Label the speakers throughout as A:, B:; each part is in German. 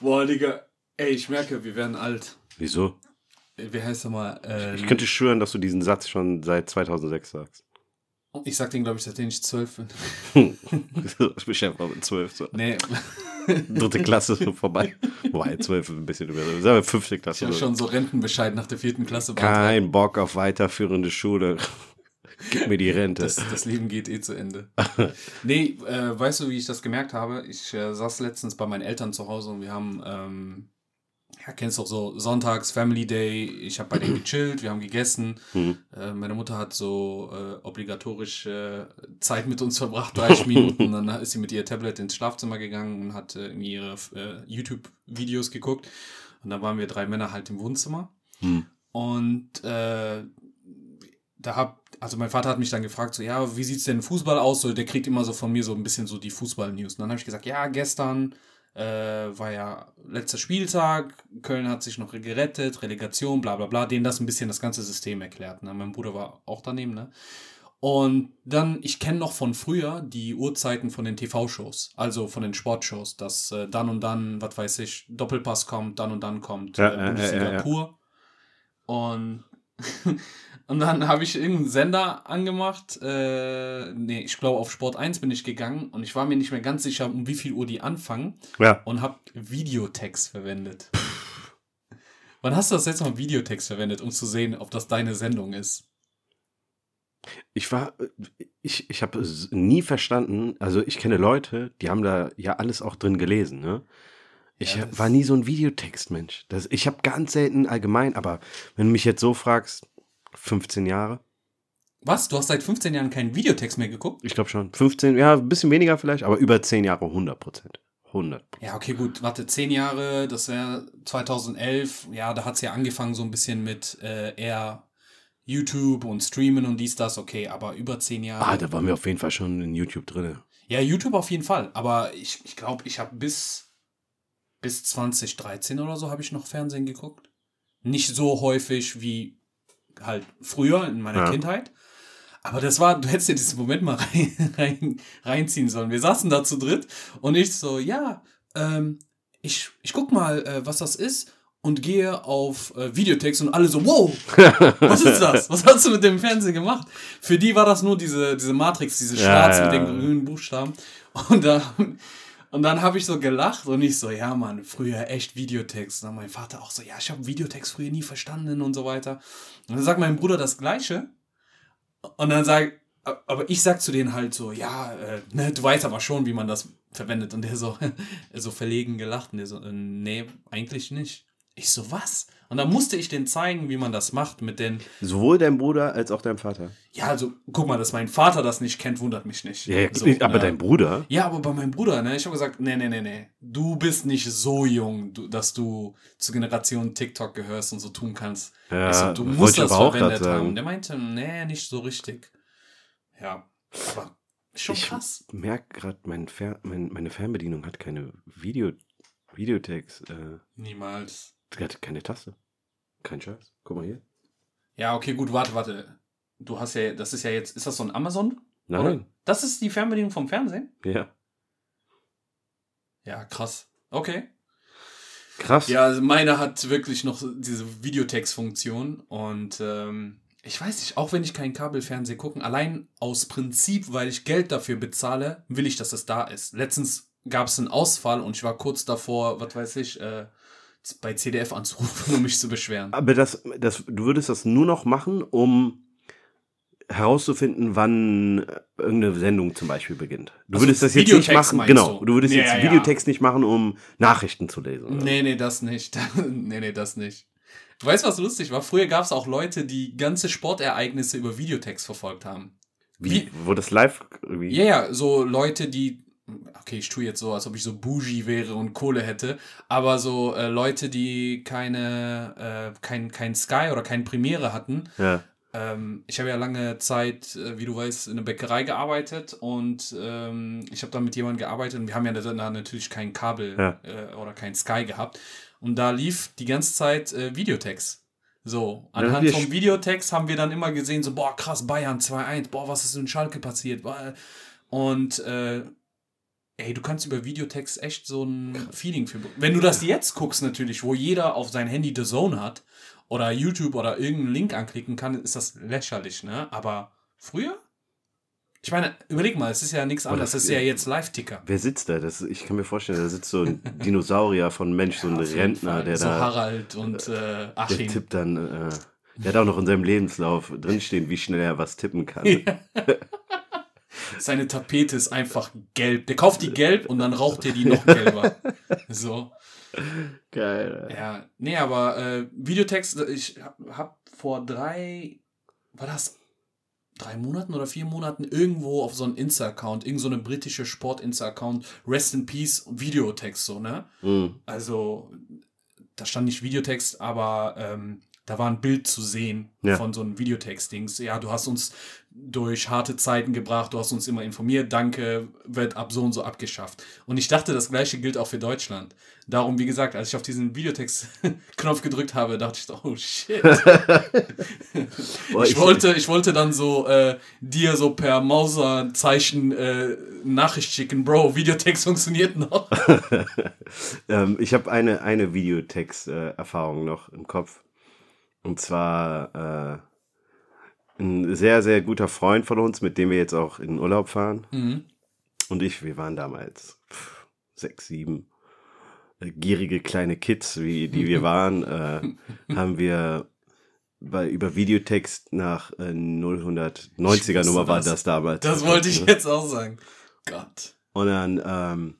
A: Boah, Digga. Ey, ich merke, wir werden alt.
B: Wieso?
A: Wie heißt er mal? Äh,
B: Ich könnte schwören, dass du diesen Satz schon seit 2006 sagst.
A: ich sag den, glaube ich, seitdem ich zwölf bin.
B: ich bin einfach mit 12. So.
A: Nee,
B: Dritte Klasse so vorbei. Wobei, 12 ist ein bisschen über. Sagen wir fünfte
A: ich
B: Klasse.
A: habe
B: so.
A: schon so Rentenbescheid nach der vierten Klasse.
B: Kein Bock auf weiterführende Schule. Gib mir die Rente.
A: Das, das Leben geht eh zu Ende. nee, äh, weißt du, wie ich das gemerkt habe? Ich äh, saß letztens bei meinen Eltern zu Hause und wir haben, ähm, ja, kennst doch so Sonntags, Family Day. Ich habe bei denen gechillt, wir haben gegessen.
B: Mhm.
A: Äh, meine Mutter hat so äh, obligatorisch Zeit mit uns verbracht, 30 Minuten. Dann ist sie mit ihr Tablet ins Schlafzimmer gegangen und hat äh, ihre äh, YouTube-Videos geguckt. Und dann waren wir drei Männer halt im Wohnzimmer.
B: Hm.
A: Und da hab, also mein Vater hat mich dann gefragt, so, ja, wie sieht's denn Fußball aus? So, der kriegt immer so von mir so ein bisschen so die Fußball-News. Und dann habe ich gesagt, ja, gestern äh, war ja letzter Spieltag, Köln hat sich noch gerettet, Relegation, bla bla bla, denen das ein bisschen das ganze System erklärt. Ne? Mein Bruder war auch daneben, ne? Und dann, ich kenne noch von früher die Uhrzeiten von den TV-Shows, also von den Sportshows, dass äh, dann und dann, was weiß ich, Doppelpass kommt, dann und dann kommt
B: Ja,
A: äh,
B: ja,
A: Bundesliga
B: ja, ja.
A: pur. Und, und dann habe ich irgendeinen Sender angemacht. Äh, nee, ich glaube, auf Sport 1 bin ich gegangen und ich war mir nicht mehr ganz sicher, um wie viel Uhr die anfangen
B: Ja.
A: und habe Videotext verwendet. Wann hast du das letzte Mal Videotext verwendet, um zu sehen, ob das deine Sendung ist?
B: Ich war, ich, ich habe es nie verstanden, also ich kenne Leute, die haben da ja alles auch drin gelesen, ne? Ich
A: Ja,
B: war nie so ein Videotextmensch. Das, ich habe ganz selten allgemein, aber wenn du mich jetzt so fragst, 15 Jahre,
A: Was? Du hast seit 15 Jahren keinen Videotext mehr geguckt?
B: ich glaube schon, 15, ja, ein bisschen weniger vielleicht, aber über 10 Jahre 100 Prozent. 100
A: Ja, okay, gut. Warte, 10 Jahre, das wäre 2011. Ja, da hat es ja angefangen so ein bisschen mit äh, eher YouTube und Streamen und dies, das. Okay, aber über 10 Jahre.
B: Ah, da waren wir auf jeden Fall schon in YouTube drin.
A: Ja, YouTube auf jeden Fall. Aber ich glaube, ich, glaub, ich habe bis, bis 2013 oder so habe ich noch Fernsehen geguckt. Nicht so häufig wie halt früher in meiner
B: Ja.
A: Kindheit. Aber das war, du hättest dir diesen Moment mal rein, rein, reinziehen sollen. Wir saßen da zu dritt und ich so, ja, ähm, ich, ich guck mal, äh, was das ist und gehe auf äh, Videotext und alle so, wow, was ist das? Was hast du mit dem Fernsehen gemacht? Für die war das nur diese, diese Matrix, diese
B: Ja,
A: Schwarz
B: ja,
A: mit den
B: ja.
A: grünen Buchstaben. Und da, und dann habe ich so gelacht und ich so, ja, Mann, früher echt Videotext. Und dann mein Vater auch so, ja, ich habe Videotext früher nie verstanden und so weiter. Und dann sagt mein Bruder das Gleiche. Und dann sag, aber ich sag zu denen halt so, ja, äh, ne, du weißt aber schon, wie man das verwendet. Und der so, so verlegen gelacht und der so, äh, nee, eigentlich nicht. Ich so, was? Und dann musste ich denen zeigen, wie man das macht mit den,
B: Sowohl dein Bruder als auch dein Vater.
A: ja, also, guck mal, dass mein Vater das nicht kennt, wundert mich nicht.
B: Ja,
A: so,
B: aber
A: ne?
B: dein Bruder?
A: Ja, aber bei meinem Bruder, ne, ich habe gesagt, nee, nee, nee, nee, du bist nicht so jung, du, dass du zur Generation TikTok gehörst und so tun kannst.
B: Ja,
A: ich so, du musst
B: ich
A: das verwendet haben. Der meinte, nee, nicht so richtig. Ja, aber schon
B: Ich
A: krass.
B: merke gerade, mein Fer mein, meine Fernbedienung hat keine Video Videotext. Äh,
A: Niemals.
B: die hat keine Taste. Kein Scheiß. Guck mal hier.
A: Ja, okay, gut, warte, warte. Du hast ja, das ist ja jetzt, ist das so ein Amazon?
B: Nein.
A: Oder? Das ist die Fernbedienung vom Fernsehen?
B: Ja.
A: Ja, krass. Okay.
B: Krass.
A: Ja, also meine hat wirklich noch diese Videotext-Funktion und ähm, ich weiß nicht, auch wenn ich kein Kabelfernsehen gucken, allein aus Prinzip, weil ich Geld dafür bezahle, will ich, dass es da ist. Letztens gab es einen Ausfall und ich war kurz davor, was weiß ich, äh, bei CDF anzurufen, um mich zu beschweren.
B: Aber das, das, du würdest das nur noch machen, um herauszufinden, wann äh, irgendeine Sendung zum Beispiel beginnt. Du
A: Also
B: würdest das jetzt nicht
A: Videotext
B: machen,
A: meinst
B: genau.
A: du?
B: Du würdest
A: Ja,
B: jetzt
A: ja, ja.
B: Videotext nicht machen, um Nachrichten zu lesen. oder?
A: Nee, nee, das nicht. nee, nee, das nicht. Du weißt, was lustig war? Früher gab es auch Leute, die ganze Sportereignisse über Videotext verfolgt haben.
B: Wie? Wo das live irgendwie.
A: Ja, ja, so Leute, die. Okay, ich tue jetzt so, als ob ich so bougie wäre und Kohle hätte, aber so äh, Leute, die keine, äh, kein, kein Sky oder kein Premiere hatten.
B: Ja.
A: Ähm, ich habe ja lange Zeit, äh, wie du weißt, in der Bäckerei gearbeitet und ähm, ich habe da mit jemandem gearbeitet und wir haben ja da natürlich kein Kabel
B: Ja.
A: äh, oder kein Sky gehabt. Und da lief die ganze Zeit äh, Videotext. So, anhand
B: wir
A: vom Videotext haben wir dann immer gesehen, so, boah, krass, Bayern 2-1, boah, was ist in Schalke passiert? Und, äh, ey, du kannst über Videotext echt so ein Feeling für. Wenn du das jetzt guckst, natürlich, wo jeder auf sein Handy The Zone hat oder YouTube oder irgendeinen Link anklicken kann, ist das lächerlich, ne? Aber früher? Ich meine, überleg mal, es ist ja nichts anderes,
B: das-
A: es ist ja jetzt Live-Ticker.
B: Wer sitzt da? Das, ich kann mir vorstellen, da sitzt so ein Dinosaurier von Mensch, so ein Rentner,
A: Fall.
B: der
A: so
B: da,
A: Harald und äh,
B: der
A: Achim.
B: tippt dann, äh, der hat auch noch in seinem Lebenslauf drinstehen, wie schnell er was tippen kann.
A: Seine Tapete ist einfach gelb. Der kauft die gelb und dann raucht er die noch gelber. So.
B: Geil. ey.
A: Ja, nee, aber äh, Videotext, ich hab, vor drei, war das drei Monaten oder vier Monaten irgendwo auf so einem Insta-Account, irgend so eine britische Sport-Insta-Account, Rest in Peace, Videotext, so, ne?
B: Mhm.
A: Also, da stand nicht Videotext, aber ähm, da war ein Bild zu sehen
B: Ja.
A: von so einem Videotext-Dings. Ja, du hast uns durch harte Zeiten gebracht, du hast uns immer informiert, danke, wird ab so und so abgeschafft. Und ich dachte, das gleiche gilt auch für Deutschland. Darum, wie gesagt, als ich auf diesen Videotext-Knopf gedrückt habe, dachte ich, so, oh shit. Ich, wollte, ich wollte dann so äh, dir so per Mauserzeichen äh, Nachricht schicken, Bro, Videotext funktioniert noch.
B: ähm, ich habe eine, eine Videotext-Erfahrung noch im Kopf. Und zwar äh, ein sehr, sehr guter Freund von uns, mit dem wir jetzt auch in den Urlaub fahren.
A: Mhm.
B: Und ich, wir waren damals pff, sechs, sieben äh, gierige kleine Kids, wie die wir waren, äh, haben wir bei, über Videotext nach äh, 090er Nummer war
A: das.
B: das damals.
A: Das wollte ich jetzt auch sagen. Gott.
B: Und dann ähm,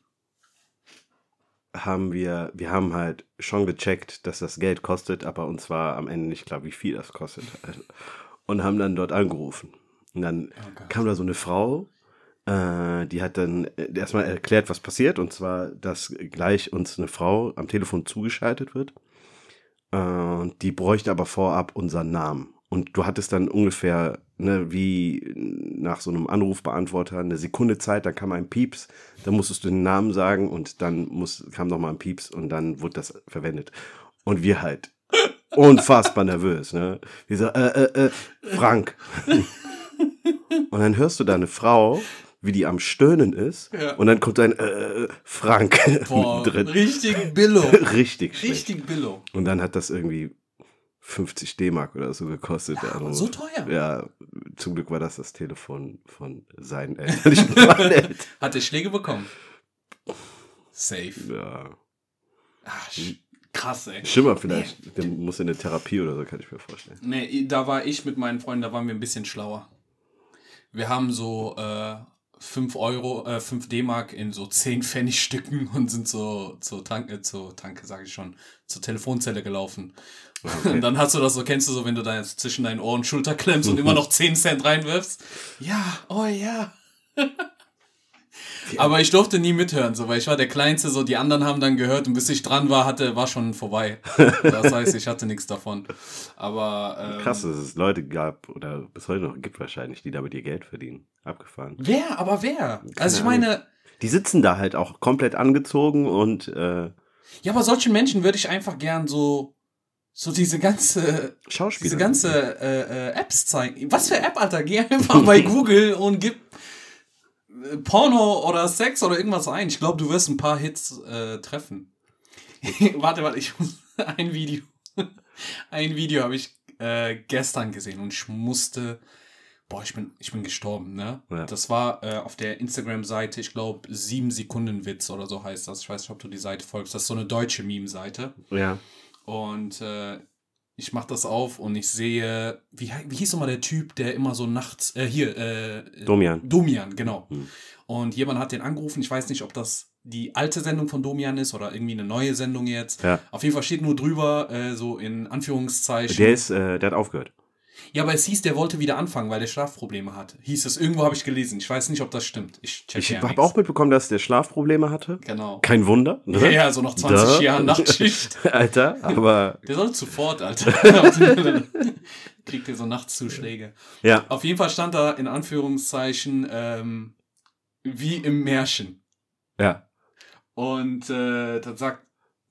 B: haben wir, wir haben halt schon gecheckt, dass das Geld kostet, aber uns war am Ende nicht klar, wie viel das kostet. Und haben dann dort angerufen. Und dann
A: Oh
B: kam da so eine Frau, äh, die hat dann äh, erstmal erklärt, was passiert, und zwar, dass gleich uns eine Frau am Telefon zugeschaltet wird. Äh, und die bräuchte aber vorab unseren Namen. Und du hattest dann ungefähr, ne, wie nach so einem Anrufbeantworter, eine Sekunde Zeit, dann kam ein Pieps, dann musstest du den Namen sagen und dann muss, kam nochmal ein Pieps und dann wurde das verwendet. Und wir halt unfassbar nervös, ne? Wir so, äh, äh, äh, Frank. und dann hörst du da eine Frau, wie die am Stöhnen ist
A: Ja.
B: und dann kommt ein äh, Frank
A: Boah,
B: drin.
A: richtig Billo.
B: Richtig schlecht.
A: Richtig Billo.
B: Und dann hat das irgendwie 50 D-Mark oder so gekostet.
A: aber
B: Anruf.
A: so teuer?
B: Ja, zum Glück war das das Telefon von seinen Eltern, nicht.
A: Hat er Schläge bekommen? Safe.
B: Ja.
A: Sch- krass, ey.
B: Schimmer vielleicht. Der muss in eine Therapie oder so, kann ich mir vorstellen.
A: Nee, da war ich mit meinen Freunden, da waren wir ein bisschen schlauer. Wir haben so äh, 5 Euro, äh, 5 D-Mark in so 10 Pfennigstücken und sind so zur Tanke, zur Tanke, sage ich schon, zur Telefonzelle gelaufen. Und dann hast du das so, kennst du so, wenn du da jetzt zwischen deinen Ohren und Schulter klemmst und immer noch 10 Cent reinwirfst? Ja, oh ja. Aber ich durfte nie mithören, so, weil ich war der Kleinste, so, die anderen haben dann gehört und bis ich dran war, hatte, war schon vorbei. Das heißt, ich hatte nichts davon. Aber, ähm,
B: Krass, dass es Leute gab oder bis heute noch gibt wahrscheinlich, die damit ihr Geld verdienen. Abgefahren.
A: Wer? Aber wer? Also ich
B: Ahnung.
A: meine,
B: Die sitzen da halt auch komplett angezogen und äh,
A: ja, aber solchen Menschen würde ich einfach gern so, so diese ganze,
B: Schauspieler.
A: diese ganze äh, äh, Apps zeigen. Was für App, Alter? Geh einfach bei Google und gib Porno oder Sex oder irgendwas ein. Ich glaube, du wirst ein paar Hits äh, treffen. warte, warte, ich muss ein Video. ein Video habe ich äh, gestern gesehen und ich musste. Boah, ich bin, ich bin gestorben, ne?
B: Ja.
A: Das war äh, auf der Instagram-Seite, ich glaube, 7 Sekunden Witz oder so heißt das. Ich weiß nicht, ob du die Seite folgst. Das ist so eine deutsche Meme-Seite.
B: Ja.
A: Und äh, ich mach das auf und ich sehe, wie, wie hieß nochmal der Typ, der immer so nachts, äh, hier, äh,
B: Domian.
A: Domian, genau.
B: Mhm.
A: Und jemand hat den angerufen, ich weiß nicht, ob das die alte Sendung von Domian ist oder irgendwie eine neue Sendung jetzt.
B: Ja.
A: Auf jeden Fall steht nur drüber, äh, so in Anführungszeichen.
B: Der ist, äh, der hat aufgehört.
A: Ja, aber es hieß, der wollte wieder anfangen, weil der Schlafprobleme hat. Hieß es, irgendwo habe ich gelesen. Ich weiß nicht, ob das stimmt. Ich
B: Ich
A: ja
B: habe auch mitbekommen, dass der Schlafprobleme hatte.
A: Genau.
B: Kein Wunder.
A: Ja,
B: Ne?
A: ja, so nach 20
B: Da.
A: Jahren Nachtschicht.
B: Alter, aber
A: Der soll sofort, Alter. Kriegt er so Nachtszuschläge.
B: ja.
A: Auf jeden Fall stand da in Anführungszeichen ähm, wie im Märchen.
B: Ja.
A: Und äh, dann sagt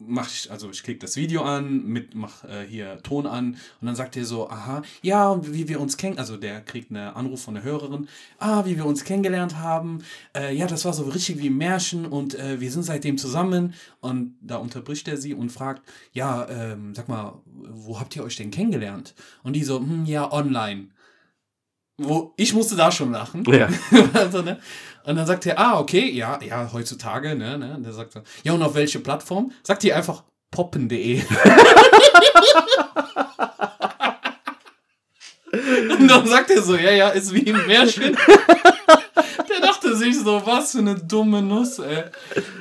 A: mach ich, also ich klicke das Video an, mit, mach äh, hier Ton an und dann sagt er so, aha, ja, wie wir uns kennen, also der kriegt einen Anruf von der Hörerin, ah, wie wir uns kennengelernt haben, äh, ja, das war so richtig wie ein Märchen und äh, wir sind seitdem zusammen und da unterbricht er sie und fragt, ja, ähm, sag mal, wo habt ihr euch denn kennengelernt? Und die so, hm, ja, online. Wo, ich musste da schon lachen.
B: Ja.
A: also, ne? Und dann sagt er, ah, okay, ja, ja, heutzutage, ne, ne? Und der sagt so, ja, und auf welche Plattform? Sagt die einfach poppen.de. und dann sagt er so, ja, ja, ist wie ein Märchen. der dachte sich so, was für eine dumme Nuss, ey.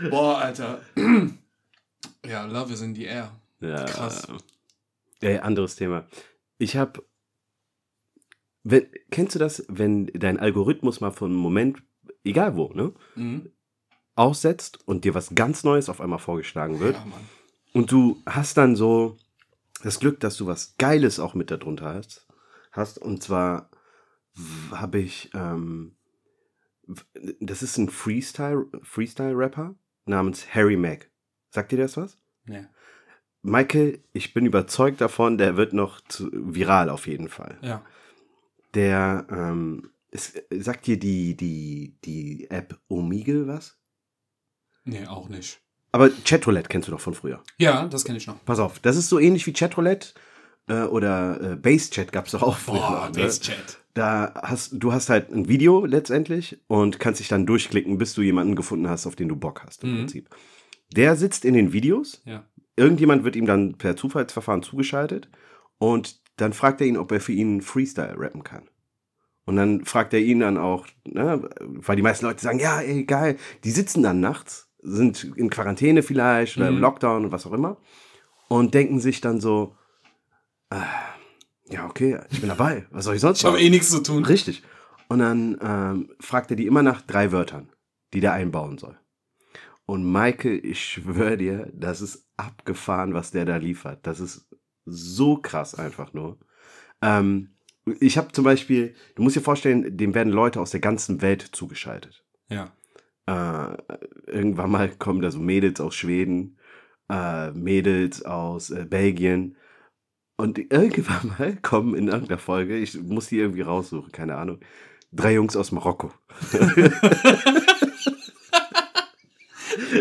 A: Boah, Alter. ja, Love is in the air.
B: Ja,
A: Krass.
B: Ey, anderes Thema. Ich habe. Wenn, kennst du das, wenn dein Algorithmus mal für einen Moment, egal wo, ne,
A: Mhm.
B: aussetzt und dir was ganz Neues auf einmal vorgeschlagen wird
A: Ja,
B: und du hast dann so das Glück, dass du was Geiles auch mit darunter hast. hast und zwar habe ich, ähm, das ist ein Freestyle, Freestyle-Rapper namens Harry Mack. Sagt dir das was?
A: Nee.
B: Michael, ich bin überzeugt davon, der wird noch zu, viral auf jeden Fall.
A: Ja.
B: Der, ähm, es, sagt dir die, die, die App Omegle was?
A: Nee, auch nicht.
B: Aber Chatroulette kennst du doch von früher.
A: Ja, das kenne ich noch.
B: Pass auf, das ist so ähnlich wie Chatroulette äh, oder äh, Basechat gab es doch auch früher.
A: Boah,
B: ne?
A: Basechat.
B: Da hast du hast halt ein Video letztendlich und kannst dich dann durchklicken, bis du jemanden gefunden hast, auf den du Bock hast im
A: Mhm.
B: Prinzip. Der sitzt in den Videos
A: Ja.
B: irgendjemand wird ihm dann per Zufallsverfahren zugeschaltet und dann fragt er ihn, ob er für ihn Freestyle rappen kann. Und dann fragt er ihn dann auch, ne, weil die meisten Leute sagen, ja, ey, geil, die sitzen dann nachts, sind in Quarantäne vielleicht oder im
A: Mhm.
B: Lockdown und was auch immer und denken sich dann so, äh, ja, okay, ich bin dabei, was soll ich sonst
A: Ich habe
B: machen?
A: eh nichts zu tun.
B: Richtig. Und dann ähm, fragt er die immer nach drei Wörtern, die der einbauen soll. Und Michael, ich schwöre dir, das ist abgefahren, was der da liefert. Das ist so krass einfach nur. Ähm, ich habe zum Beispiel, du musst dir vorstellen, dem werden Leute aus der ganzen Welt zugeschaltet.
A: Ja.
B: Äh, irgendwann mal kommen da so Mädels aus Schweden, äh, Mädels aus äh, Belgien. Und irgendwann mal kommen in irgendeiner Folge, ich muss die irgendwie raussuchen, keine Ahnung, drei Jungs aus Marokko.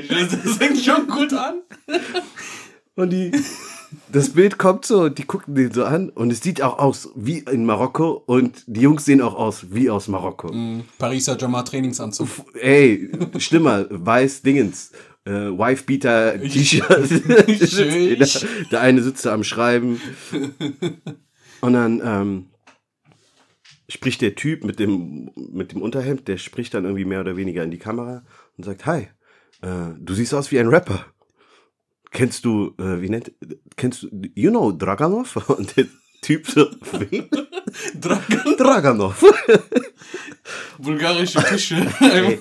A: Das fängt schon gut an.
B: Und die, das Bild kommt so die gucken den so an und es sieht auch aus wie in Marokko und die Jungs sehen auch aus wie aus Marokko.
A: Mhm. Pariser Jammer Trainingsanzug.
B: F- Ey, schlimmer, weiß Dingens. Äh, Wifebeater T-Shirt.
A: Schön.
B: der, der eine sitzt da am Schreiben. Und dann ähm, spricht der Typ mit dem, mit dem Unterhemd, der spricht dann irgendwie mehr oder weniger in die Kamera und sagt, hi, äh, du siehst aus wie ein Rapper. Kennst du, äh, wie nennt, kennst du, you know Draganov? Und der Typ so, wen?
A: Dragan.
B: Draganov.
A: Bulgarische Küche.
B: Ey.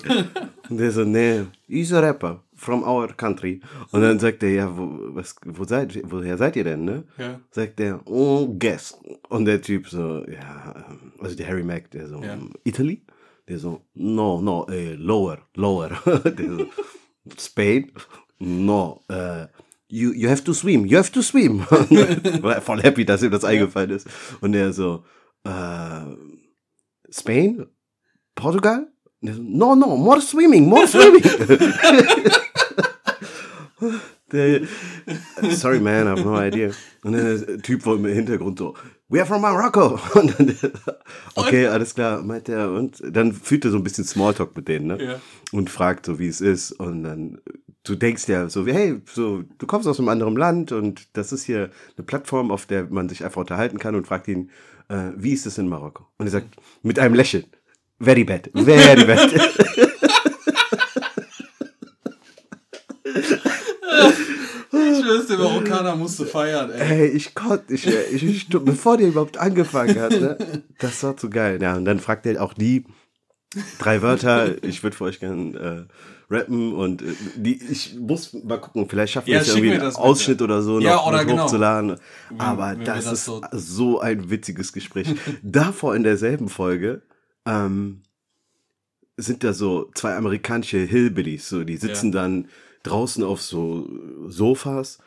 B: Und der so, nee, he's a rapper from our country. Und dann sagt er, ja, wo, was, wo seid, woher seid ihr denn, ne?
A: Ja.
B: Sagt er, oh, guess. Und der Typ so, ja, also der Harry Mack, der so,
A: Ja.
B: Italy? Der so, no, no, äh, lower, lower. der so, Spain? No, äh, you, you have to swim, you have to swim. War er voll happy, dass ihm das eingefallen ist. Und der so, äh, Spain? Portugal? So, no, no, more swimming, more swimming. der, sorry man, I have no idea. Und dann der Typ im Hintergrund so, we are from Morocco. Und dann der, okay, alles klar, meint er. Und dann führt er so ein bisschen Smalltalk mit denen, ne?
A: Ja.
B: Und fragt so, wie es ist. Und dann, du denkst ja so, wie, hey, so, du kommst aus einem anderen Land und das ist hier eine Plattform, auf der man sich einfach unterhalten kann und fragt ihn, äh, wie ist es in Marokko? Und er sagt, mit einem Lächeln, very bad, very bad.
A: Ich der Marokkaner musste feiern, ey.
B: Ey, ich konnte, ich, ich, ich, bevor der überhaupt angefangen hat, ne? Das war zu geil. Ja, und dann fragt er auch die drei Wörter, ich würde für euch gern äh, rappen und äh, die, ich muss mal gucken, vielleicht schaffen wir
A: Ja,
B: es
A: schick
B: irgendwie einen
A: bitte.
B: Ausschnitt oder so
A: Ja,
B: noch
A: oder genau.
B: hochzuladen. Aber
A: wenn wir
B: das,
A: das
B: ist
A: so-
B: so, ein witziges Gespräch. Davor in derselben Folge ähm, sind da so zwei amerikanische Hillbillies, so die sitzen dann draußen auf so Sofas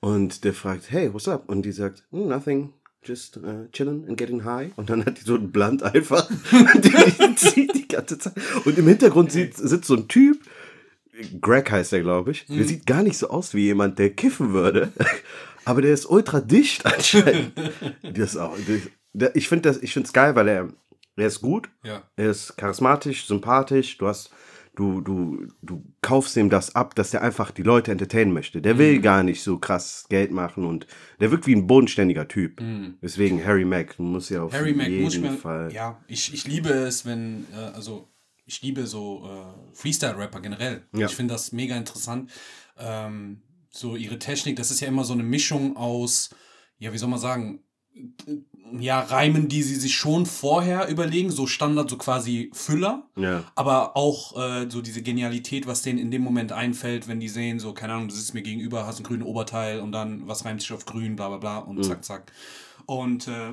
B: und der fragt, hey, what's up? Und die sagt, "Hmm, nothing, just uh, chilling and getting high. Und dann hat die so ein Blunt einfach, die, die zieht die ganze Zeit. Und im Hintergrund sieht, sitzt so ein Typ, Greg heißt er, glaube ich. Der sieht gar nicht so aus wie jemand, der kiffen würde. Aber der ist ultra dicht anscheinend. das auch, das, ich finde es geil, weil er, er ist gut,
A: Ja.
B: er ist charismatisch, sympathisch. Du hast, du, du, du kaufst ihm das ab, dass der einfach die Leute entertainen möchte. Der will gar nicht so krass Geld machen und der wirkt wie ein bodenständiger Typ.
A: Mhm.
B: Deswegen Harry Mack muss ja auf
A: Harry Mack
B: jeden
A: muss
B: Fall.
A: ja, ich, ich liebe es, wenn, äh, also ich liebe so äh, Freestyle-Rapper generell.
B: Ja.
A: Ich finde das mega interessant. Ähm, so ihre Technik, das ist ja immer so eine Mischung aus, ja, wie soll man sagen, ja, Reimen, die sie sich schon vorher überlegen, so Standard, so quasi Füller.
B: Ja.
A: Aber auch äh, so diese Genialität, was denen in dem Moment einfällt, wenn die sehen, so, keine Ahnung, du sitzt mir gegenüber, hast ein grünes Oberteil und dann, was reimt sich auf grün, bla bla bla
B: Mhm.
A: und zack, zack. Und äh,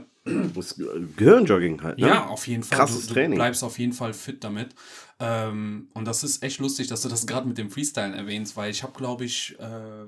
B: Das Gehirnjogging halt. Ne?
A: ja, auf jeden Fall.
B: Krasses
A: du, du
B: Training.
A: bleibst auf jeden Fall fit damit. Ähm, und das ist echt lustig, dass du das gerade mit dem Freestyle erwähnst, weil ich habe, glaube ich, äh,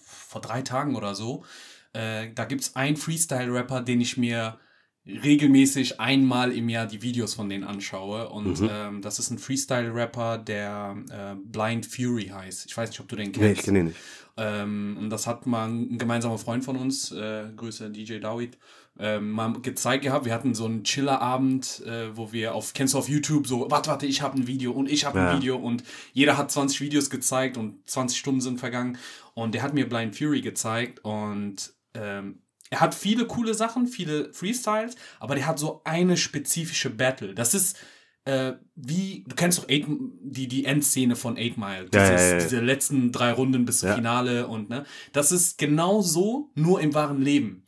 A: vor drei Tagen oder so, äh, da gibt es einen Freestyle-Rapper, den ich mir regelmäßig einmal im Jahr die Videos von denen anschaue. Und
B: Mhm.
A: ähm, das ist ein Freestyle-Rapper, der äh, Blind Fury heißt. Ich weiß nicht, ob du den kennst.
B: Nee, ich kenne ihn nicht.
A: Ähm, und das hat mal ein gemeinsamer Freund von uns, äh, Grüße DJ Dawid, ähm, mal gezeigt gehabt. Wir hatten so einen Chillerabend, äh, wo wir auf, kennst du auf YouTube so, warte, warte, ich habe ein Video und ich habe ein
B: Ja.
A: Video und jeder hat 20 Videos gezeigt und 20 Stunden sind vergangen. Und der hat mir Blind Fury gezeigt und ähm, er hat viele coole Sachen, viele Freestyles, aber der hat so eine spezifische Battle. Das ist äh, wie, du kennst doch Eight, die, die Endszene von Eight Mile.
B: Ja,
A: Dieses,
B: ja.
A: Diese letzten drei Runden bis zum. Finale und ne. Das ist genau so, nur im wahren Leben.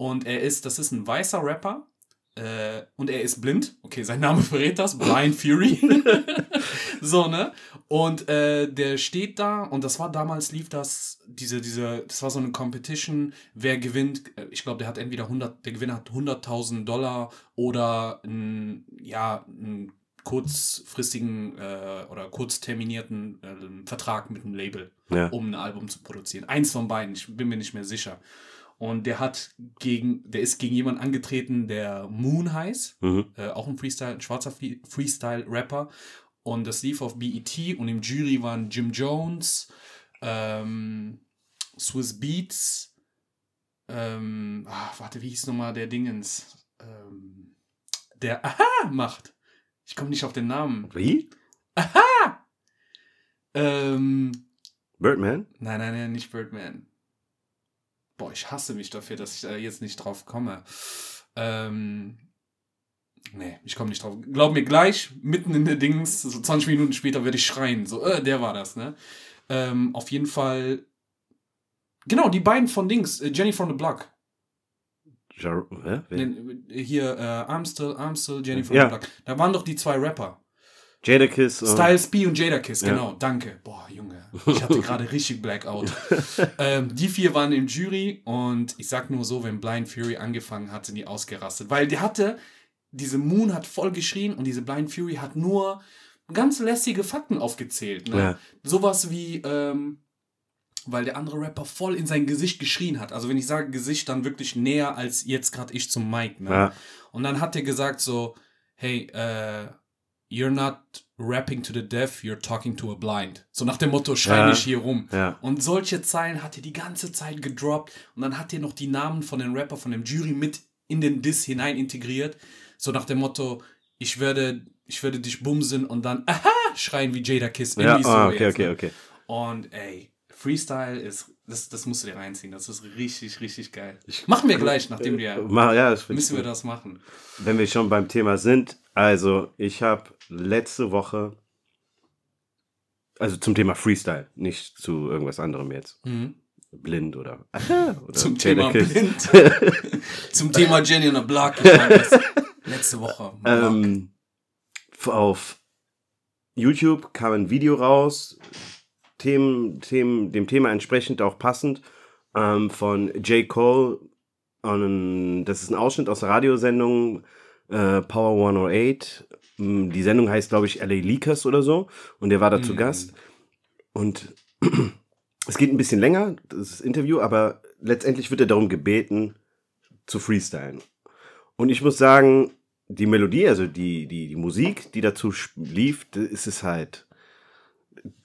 A: Und er ist, das ist ein weißer Rapper. Äh, und er ist blind. Okay, sein Name verrät das. Blind Fury. so, ne? Und äh, der steht da und das war damals, lief das, diese, diese, das war so eine Competition, wer gewinnt, äh, ich glaube, der hat entweder 100, der Gewinner hat 100.000 Dollar oder ein, ja, einen kurzfristigen äh, oder kurz terminierten äh, Vertrag mit einem Label,
B: Ja.
A: um ein Album zu produzieren. Eins von beiden, ich bin mir nicht mehr sicher. Und der hat gegen, der ist gegen jemanden angetreten, der Moon heißt
B: Mhm.
A: äh, auch ein Freestyle, ein schwarzer Free- Freestyle-Rapper. Und das lief auf BET und im Jury waren Jim Jones, ähm, Swiss Beats, ähm, ah, warte, wie hieß nochmal der Dingens? Ähm, der Aha macht. Ich komme nicht auf den Namen.
B: Wie?
A: Ähm,
B: Birdman?
A: nein, nein, nein, nicht Birdman. Boah, ich hasse mich dafür, dass ich da jetzt nicht drauf komme. Ähm, nee, ich komme nicht drauf. Glaub mir gleich, mitten in der Dings, so 20 Minuten später werde ich schreien. So, äh, der war das, ne? Ähm, auf jeden Fall. Genau, die beiden von Dings, äh, Jenny from the Block.
B: Jar hä? Wer?
A: Hier, äh, I'm still, I'm still Jenny from
B: Ja.
A: the Block. Da waren doch die zwei Rapper.
B: Jadakiss. und-
A: Styles P und Jadakiss,
B: Ja.
A: genau, danke. Boah, Junge, ich hatte gerade richtig Blackout. ähm, die vier waren im Jury und ich sag nur so, wenn Blind Fury angefangen hat, sind die ausgerastet. Weil der hatte, diese Moon hat voll geschrien und diese Blind Fury hat nur ganz lässige Fakten aufgezählt. Ne?
B: Ja.
A: Sowas wie, ähm, weil der andere Rapper voll in sein Gesicht geschrien hat. Also wenn ich sage Gesicht, dann wirklich näher als jetzt gerade ich zum Mike. Ne?
B: Ja.
A: Und dann hat er gesagt so, hey, äh, you're not rapping to the deaf, you're talking to a blind. So nach dem Motto, schrei
B: Ja.
A: nicht hier rum.
B: Ja.
A: Und solche Zeilen hat er die ganze Zeit gedroppt und dann hat er noch die Namen von den Rapper, von dem Jury mit in den Diss hinein integriert. So nach dem Motto, ich werde, ich werde dich bumsen und dann aha schreien wie Jada Kiss.
B: Ja,
A: so
B: ah, okay,
A: jetzt,
B: okay,
A: ne?
B: okay.
A: Und ey, Freestyle ist, das, das musst du dir reinziehen. Das ist richtig, richtig geil. Machen wir gleich, nachdem wir,
B: Ma- Ja, das find ich
A: müssen wir das machen.
B: Wenn wir schon beim Thema sind, also ich habe letzte Woche, also zum Thema Freestyle, nicht zu irgendwas anderem jetzt,
A: Mhm.
B: blind oder, oder
A: Zum Thema blind. Zum Thema Jenny on the Block. Ich das letzte Woche.
B: Ähm, auf YouTube kam ein Video raus, Themen, Themen, dem Thema entsprechend auch passend, ähm, von J. Cole. Und das ist ein Ausschnitt aus der Radiosendung äh, Power 108. Mm, Die Sendung heißt, glaube ich, LA Leakers oder so. Und der war da zu
A: Mhm.
B: Gast. Und es geht ein bisschen länger, das Interview, aber letztendlich wird er darum gebeten, zu freestylen. Und ich muss sagen, die Melodie, also die, die, die Musik, die dazu lief, ist es halt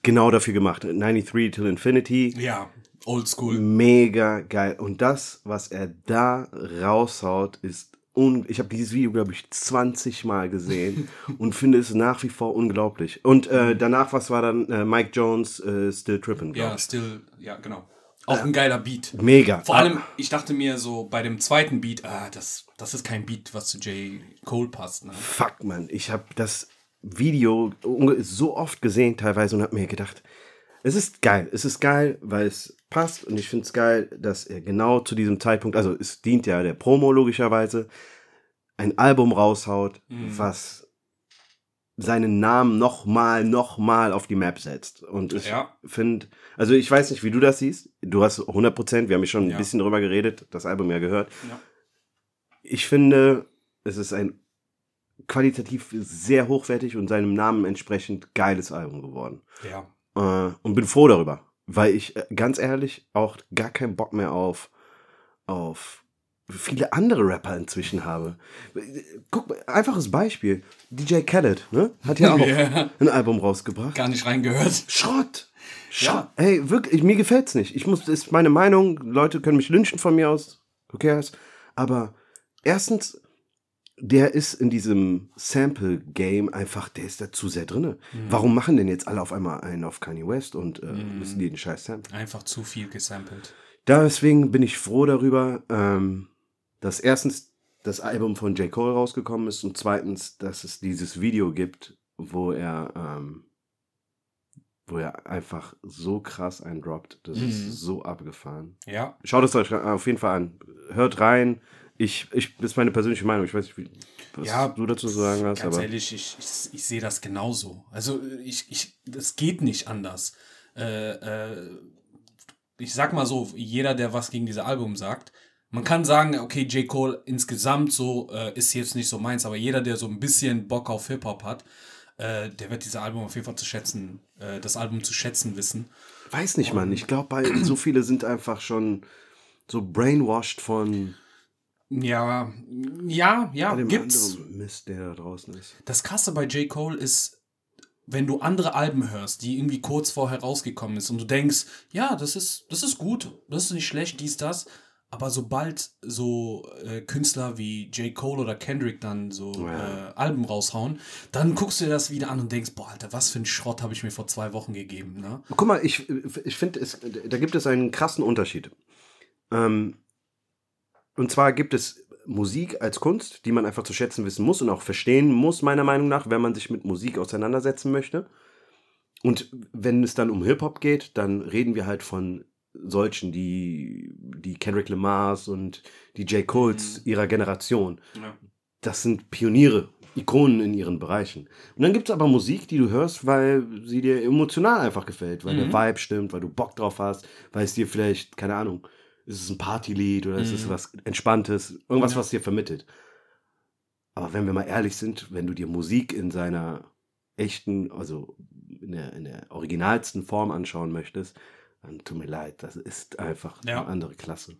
B: genau dafür gemacht. 93 till Infinity.
A: Ja, oldschool.
B: Mega geil. Und das, was er da raushaut, ist und ich habe dieses Video, glaube ich, 20 Mal gesehen und finde es nach wie vor unglaublich. Und äh, danach, was war dann äh, Mike Jones, äh, Still Trippin'?
A: Ja,
B: ich.
A: Still, ja, genau. Auch ein geiler Beat.
B: Mega.
A: Vor allem, ich dachte mir so bei dem zweiten Beat, ah, das, das ist kein Beat, was zu J. Cole passt. Ne?
B: Fuck, man. Ich habe das Video so oft gesehen teilweise und habe mir gedacht, es ist geil. Es ist geil, weil es passt und ich finde es geil, dass er genau zu diesem Zeitpunkt, also es dient ja der Promo logischerweise, ein Album raushaut, mhm. was seinen Namen nochmal, nochmal auf die Map setzt. Und ich ja. finde, also ich weiß nicht, wie du das siehst. Du hast 100 Prozent, wir haben ja schon ein ja. bisschen drüber geredet, das Album ja gehört. Ja. Ich finde, es ist ein qualitativ sehr hochwertig und seinem Namen entsprechend geiles Album geworden.
A: Ja.
B: Äh, und bin froh darüber, weil ich äh, ganz ehrlich auch gar keinen Bock mehr auf, auf viele andere Rapper inzwischen habe. Guck, einfaches Beispiel. DJ Khaled, ne? Hat ja auch yeah. ein Album rausgebracht.
A: Gar nicht reingehört.
B: Schrott. Schrott. Ja. Hey, wirklich, mir gefällt's nicht. Ich muss, das ist meine Meinung. Leute können mich lynchen von mir aus. Cares? Aber erstens, der ist in diesem Sample-Game einfach, der ist da zu sehr drinne. Mhm. Warum machen denn jetzt alle auf einmal einen auf Kanye West und äh, mhm. müssen die den Scheiß samplen?
A: Einfach zu viel gesampelt.
B: Deswegen bin ich froh darüber, ähm, dass erstens das Album von J. Cole rausgekommen ist und zweitens, dass es dieses Video gibt, wo er, ähm, wo er einfach so krass eindroppt. Das mhm. ist so abgefahren.
A: Ja.
B: Schaut es euch auf jeden Fall an. Hört rein. Ich, ich, das ist meine persönliche Meinung. Ich weiß nicht, wie, was ja, du dazu zu sagen hast.
A: Ganz aber. ehrlich, ich, ich, ich sehe das genauso. Also, ich, ich, das geht nicht anders. Äh, äh, ich sag mal so, jeder, der was gegen dieses Album sagt, man kann sagen, okay, J. Cole insgesamt so äh, ist jetzt nicht so meins, aber jeder, der so ein bisschen Bock auf Hip-Hop hat, äh, der wird dieses Album auf jeden Fall zu schätzen, äh, das Album zu schätzen wissen.
B: Weiß nicht, Mann. Ich glaube, so viele sind einfach schon so brainwashed von.
A: Ja, ja, ja,
B: bei dem gibt's. Mist, der da draußen ist.
A: Das Krasse bei J. Cole ist, wenn du andere Alben hörst, die irgendwie kurz vorher rausgekommen ist und du denkst, ja, das ist, das ist gut, das ist nicht schlecht, dies, das, aber sobald so äh, Künstler wie J. Cole oder Kendrick dann so ja. äh, Alben raushauen, dann guckst du dir das wieder an und denkst, boah, Alter, was für ein Schrott habe ich mir vor zwei Wochen gegeben. Ne?
B: Guck mal, ich, ich finde, da gibt es einen krassen Unterschied. Ähm, und zwar gibt es Musik als Kunst, die man einfach zu schätzen wissen muss und auch verstehen muss, meiner Meinung nach, wenn man sich mit Musik auseinandersetzen möchte. Und wenn es dann um Hip-Hop geht, dann reden wir halt von solchen, die, die Kendrick Lamars und die J. Coles mhm. ihrer Generation. Ja. Das sind Pioniere, Ikonen in ihren Bereichen. Und dann gibt es aber Musik, die du hörst, weil sie dir emotional einfach gefällt, weil mhm. der Vibe stimmt, weil du Bock drauf hast, weil es dir vielleicht, keine Ahnung, ist es ein Partylied oder mhm. ist es was Entspanntes, irgendwas, ja. was dir vermittelt. Aber wenn wir mal ehrlich sind, wenn du dir Musik in seiner echten, also in der, in der originalsten Form anschauen möchtest, dann tut mir leid, das ist einfach ja. eine andere Klasse.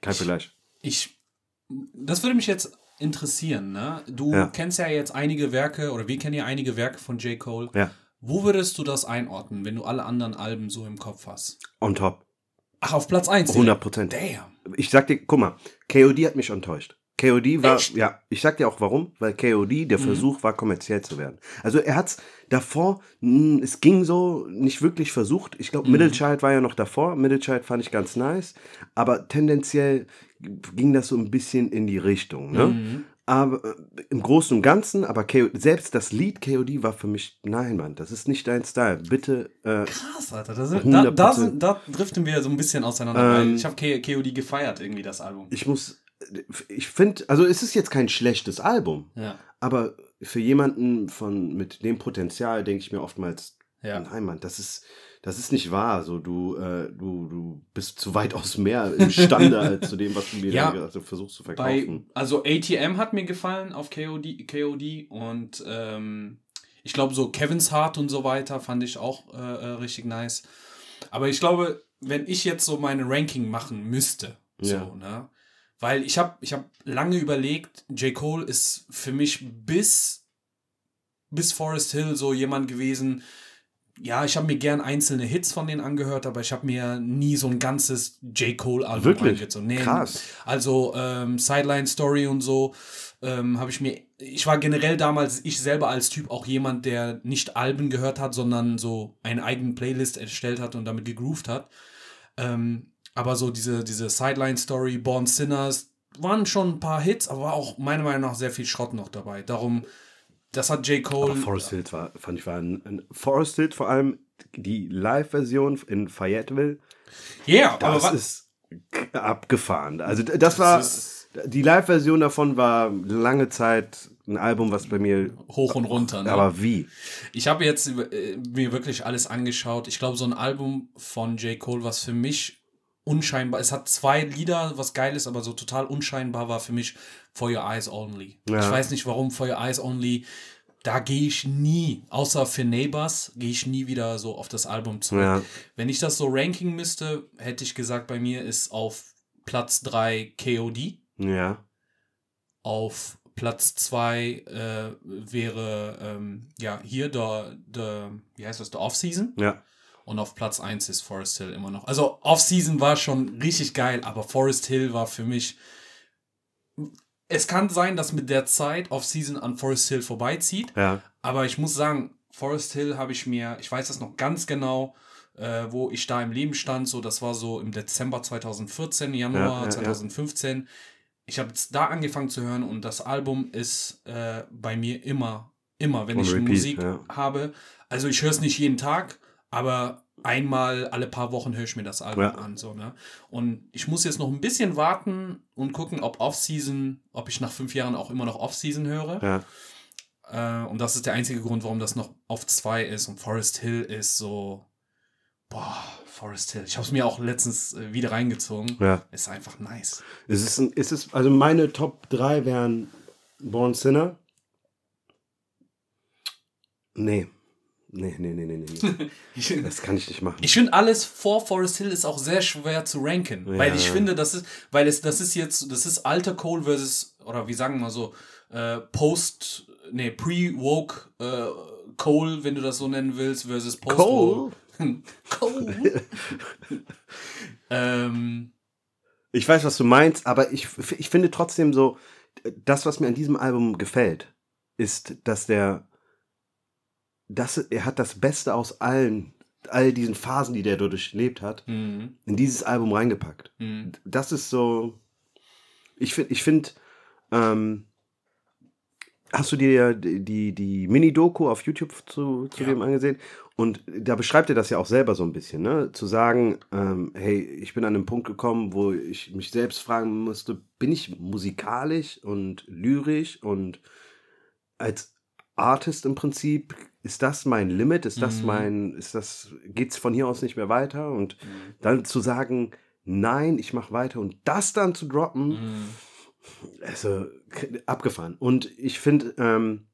B: Kein Vergleich.
A: Ich, das würde mich jetzt interessieren, ne? Du ja. kennst ja jetzt einige Werke, oder wir kennen ja einige Werke von J. Cole.
B: Ja.
A: Wo würdest du das einordnen, wenn du alle anderen Alben so im Kopf hast?
B: On top.
A: Ach, auf Platz 1?
B: 100 Prozent. Damn. Ich sag dir, guck mal, KOD hat mich enttäuscht. KOD war, Echt? ja, ich sag dir auch warum, weil KOD, der mhm. Versuch war, kommerziell zu werden. Also er hat's davor, hm, es ging so, nicht wirklich versucht. Ich glaube, mhm. Middle Child war ja noch davor. Middle Child fand ich ganz nice. Aber tendenziell ging das so ein bisschen in die Richtung, ne? Mhm. Aber äh, im Großen und Ganzen, aber KOD, selbst das Lied KOD war für mich, nein, Mann, das ist nicht dein Style. Bitte. Äh,
A: Krass, Alter. Das ist, da, da, da, driften wir so ein bisschen auseinander. Ähm, ich habe KOD gefeiert, irgendwie, das Album.
B: Ich muss ich finde, also es ist jetzt kein schlechtes Album,
A: ja.
B: aber für jemanden von mit dem Potenzial denke ich mir oftmals, ja. nein, Mann, das ist, das ist nicht wahr. So, du, äh, du, du bist zu weitaus mehr imstande als zu dem, was du mir
A: ja,
B: also versuchst zu verkaufen.
A: Bei, also ATM hat mir gefallen auf KOD, KOD und ähm, ich glaube so Kevin's Heart und so weiter fand ich auch äh, äh richtig nice. Aber ich glaube, wenn ich jetzt so meine Ranking machen müsste, so,
B: Ja.
A: ne? Weil ich habe ich hab lange überlegt, J. Cole ist für mich bis, bis Forest Hill so jemand gewesen, ja, ich habe mir gern einzelne Hits von denen angehört, aber ich habe mir nie so ein ganzes J. Cole-Album
B: Wirklich?
A: reingezogen. Nee,
B: Krass.
A: Also ähm, Sideline Story und so ähm, habe ich mir. Ich war generell damals, ich selber als Typ auch jemand, der nicht Alben gehört hat, sondern so eine eigene Playlist erstellt hat und damit gegroovt hat. Ähm, aber so diese, diese Sideline Story, Born Sinners, waren schon ein paar Hits, aber war auch meiner Meinung nach sehr viel Schrott noch dabei. Darum, das hat J. Cole.
B: Aber Forest Hills war, fand ich, war ein, ein Forest Hills, vor allem die Live-Version in Fayetteville,
A: Ja, aber
B: das
A: wa-
B: ist abgefahren. Also d- das war, die Live-Version davon war lange Zeit ein Album, was bei mir,
A: hoch und runter. Ne?
B: aber wie?
A: Ich habe jetzt äh, mir wirklich alles angeschaut. Ich glaube, so ein Album von J. Cole, was für mich unscheinbar, es hat zwei Lieder, was geil ist, aber so total unscheinbar war für mich For Your Eyes Only.
B: Ja.
A: Ich weiß nicht, warum For Your Eyes Only, da gehe ich nie, außer für Neighbors, gehe ich nie wieder so auf das Album zurück.
B: Ja.
A: Wenn ich das so ranking müsste, hätte ich gesagt, bei mir ist auf Platz 3 KOD.
B: Ja,
A: Auf Platz 2 äh, wäre ähm, ja hier der, der, wie heißt das, der Off-Season.
B: ja.
A: Und auf Platz 1 ist Forest Hill immer noch. Also Off-Season war schon richtig geil, aber Forest Hill war für mich. Es kann sein, dass mit der Zeit Off-Season an Forest Hill vorbeizieht.
B: Ja,
A: Aber ich muss sagen, Forest Hill habe ich mir, ich weiß das noch ganz genau, äh, wo ich da im Leben stand. So, das war so im Dezember 2014, Januar
B: Ja, ja, ja.
A: 2015. Ich habe da angefangen zu hören und das Album ist äh, bei mir immer, immer, wenn
B: On
A: ich
B: repeat,
A: Musik habe. Also ich höre es nicht jeden Tag, aber einmal alle paar Wochen höre ich mir das Album
B: Ja.
A: an. So, ne? Und ich muss jetzt noch ein bisschen warten und gucken, ob Off-Season, ob ich nach fünf Jahren auch immer noch Off-Season höre.
B: ja.
A: Äh, und das ist der einzige Grund, warum das noch auf zwei ist. Und Forest Hill ist so. Boah, Forest Hill. Ich habe es mir auch letztens äh, wieder reingezogen.
B: Ja.
A: Ist einfach nice.
B: Es ist, es ist, also meine Top 3 wären Born Sinner. Nee. Nee, nee, nee, nee, nee. Das kann ich nicht machen.
A: ich finde alles vor Forest Hill ist auch sehr schwer zu ranken.
B: Ja.
A: Weil ich finde, das ist, weil es, das ist jetzt, das ist alter Cole versus, oder wie sagen wir so, äh, Post, nee, Pre-Woke äh, Cole, wenn du das so nennen willst, versus Post-Woke. Cole. ähm,
B: Ich weiß, was du meinst, aber ich, ich finde trotzdem so, das, was mir an diesem Album gefällt, ist, dass der, das, er hat das Beste aus allen, all diesen Phasen, die der durchlebt hat,
A: mhm,
B: in dieses Album reingepackt.
A: mhm.
B: Das ist so, ich finde, ich finde, ähm, hast du dir die, die, die Mini-Doku auf YouTube zu, zu
A: Ja.
B: dem angesehen? Und da beschreibt er das ja auch selber so ein bisschen, ne? Zu sagen, ähm, hey, ich bin an einen Punkt gekommen, wo ich mich selbst fragen musste, bin ich musikalisch und lyrisch und als Artist im Prinzip, ist das mein Limit? Ist das
A: Mhm.
B: mein, ist das, geht's von hier aus nicht mehr weiter? Und dann zu sagen, nein, ich mache weiter und das dann zu droppen,
A: Mhm.
B: also abgefahren. Und ich finde ähm,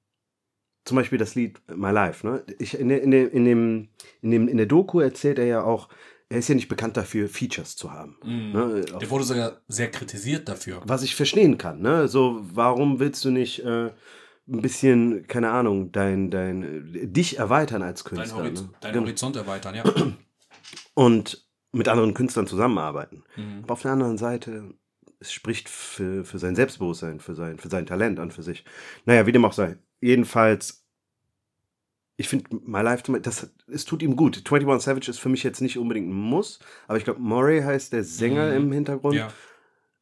B: zum Beispiel das Lied My Life, ne? Ich, in, der- in, der- in, dem, in, dem, in der Doku erzählt er ja auch, er ist ja nicht bekannt dafür, Features zu haben.
A: Mhm.
B: Ne?
A: Der wurde sogar sehr kritisiert dafür.
B: Was ich verstehen kann, ne? So, warum willst du nicht äh, ein bisschen, keine Ahnung, dein, dein, dich erweitern als
A: Dein,
B: Künstler?
A: Horiz
B: ne?
A: dein
B: Genau.
A: Horizont erweitern, ja.
B: Und mit anderen Künstlern zusammenarbeiten.
A: Mhm.
B: Aber auf der anderen Seite, es spricht für, für sein Selbstbewusstsein, für sein, für sein Talent an für sich. Naja, wie dem auch sei. Jedenfalls, ich finde My Life, das, es tut ihm gut. 21 Savage ist für mich jetzt nicht unbedingt ein Muss, aber ich glaube, Murray heißt der Sänger
A: Mhm.
B: im Hintergrund.
A: Ja.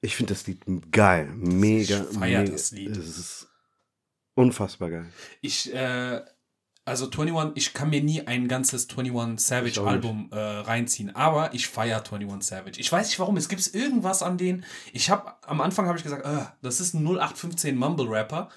B: Ich finde das Lied geil. Mega.
A: Ich feier
B: mega.
A: das Lied.
B: Es ist unfassbar geil.
A: Ich, äh, also 21, ich kann mir nie ein ganzes 21
B: Ich
A: Savage. Album äh, reinziehen, aber ich feiere 21 Savage. Ich weiß nicht warum, es gibt irgendwas an denen. Ich habe am Anfang habe ich gesagt, äh, das ist ein 0815 Mumble Rapper,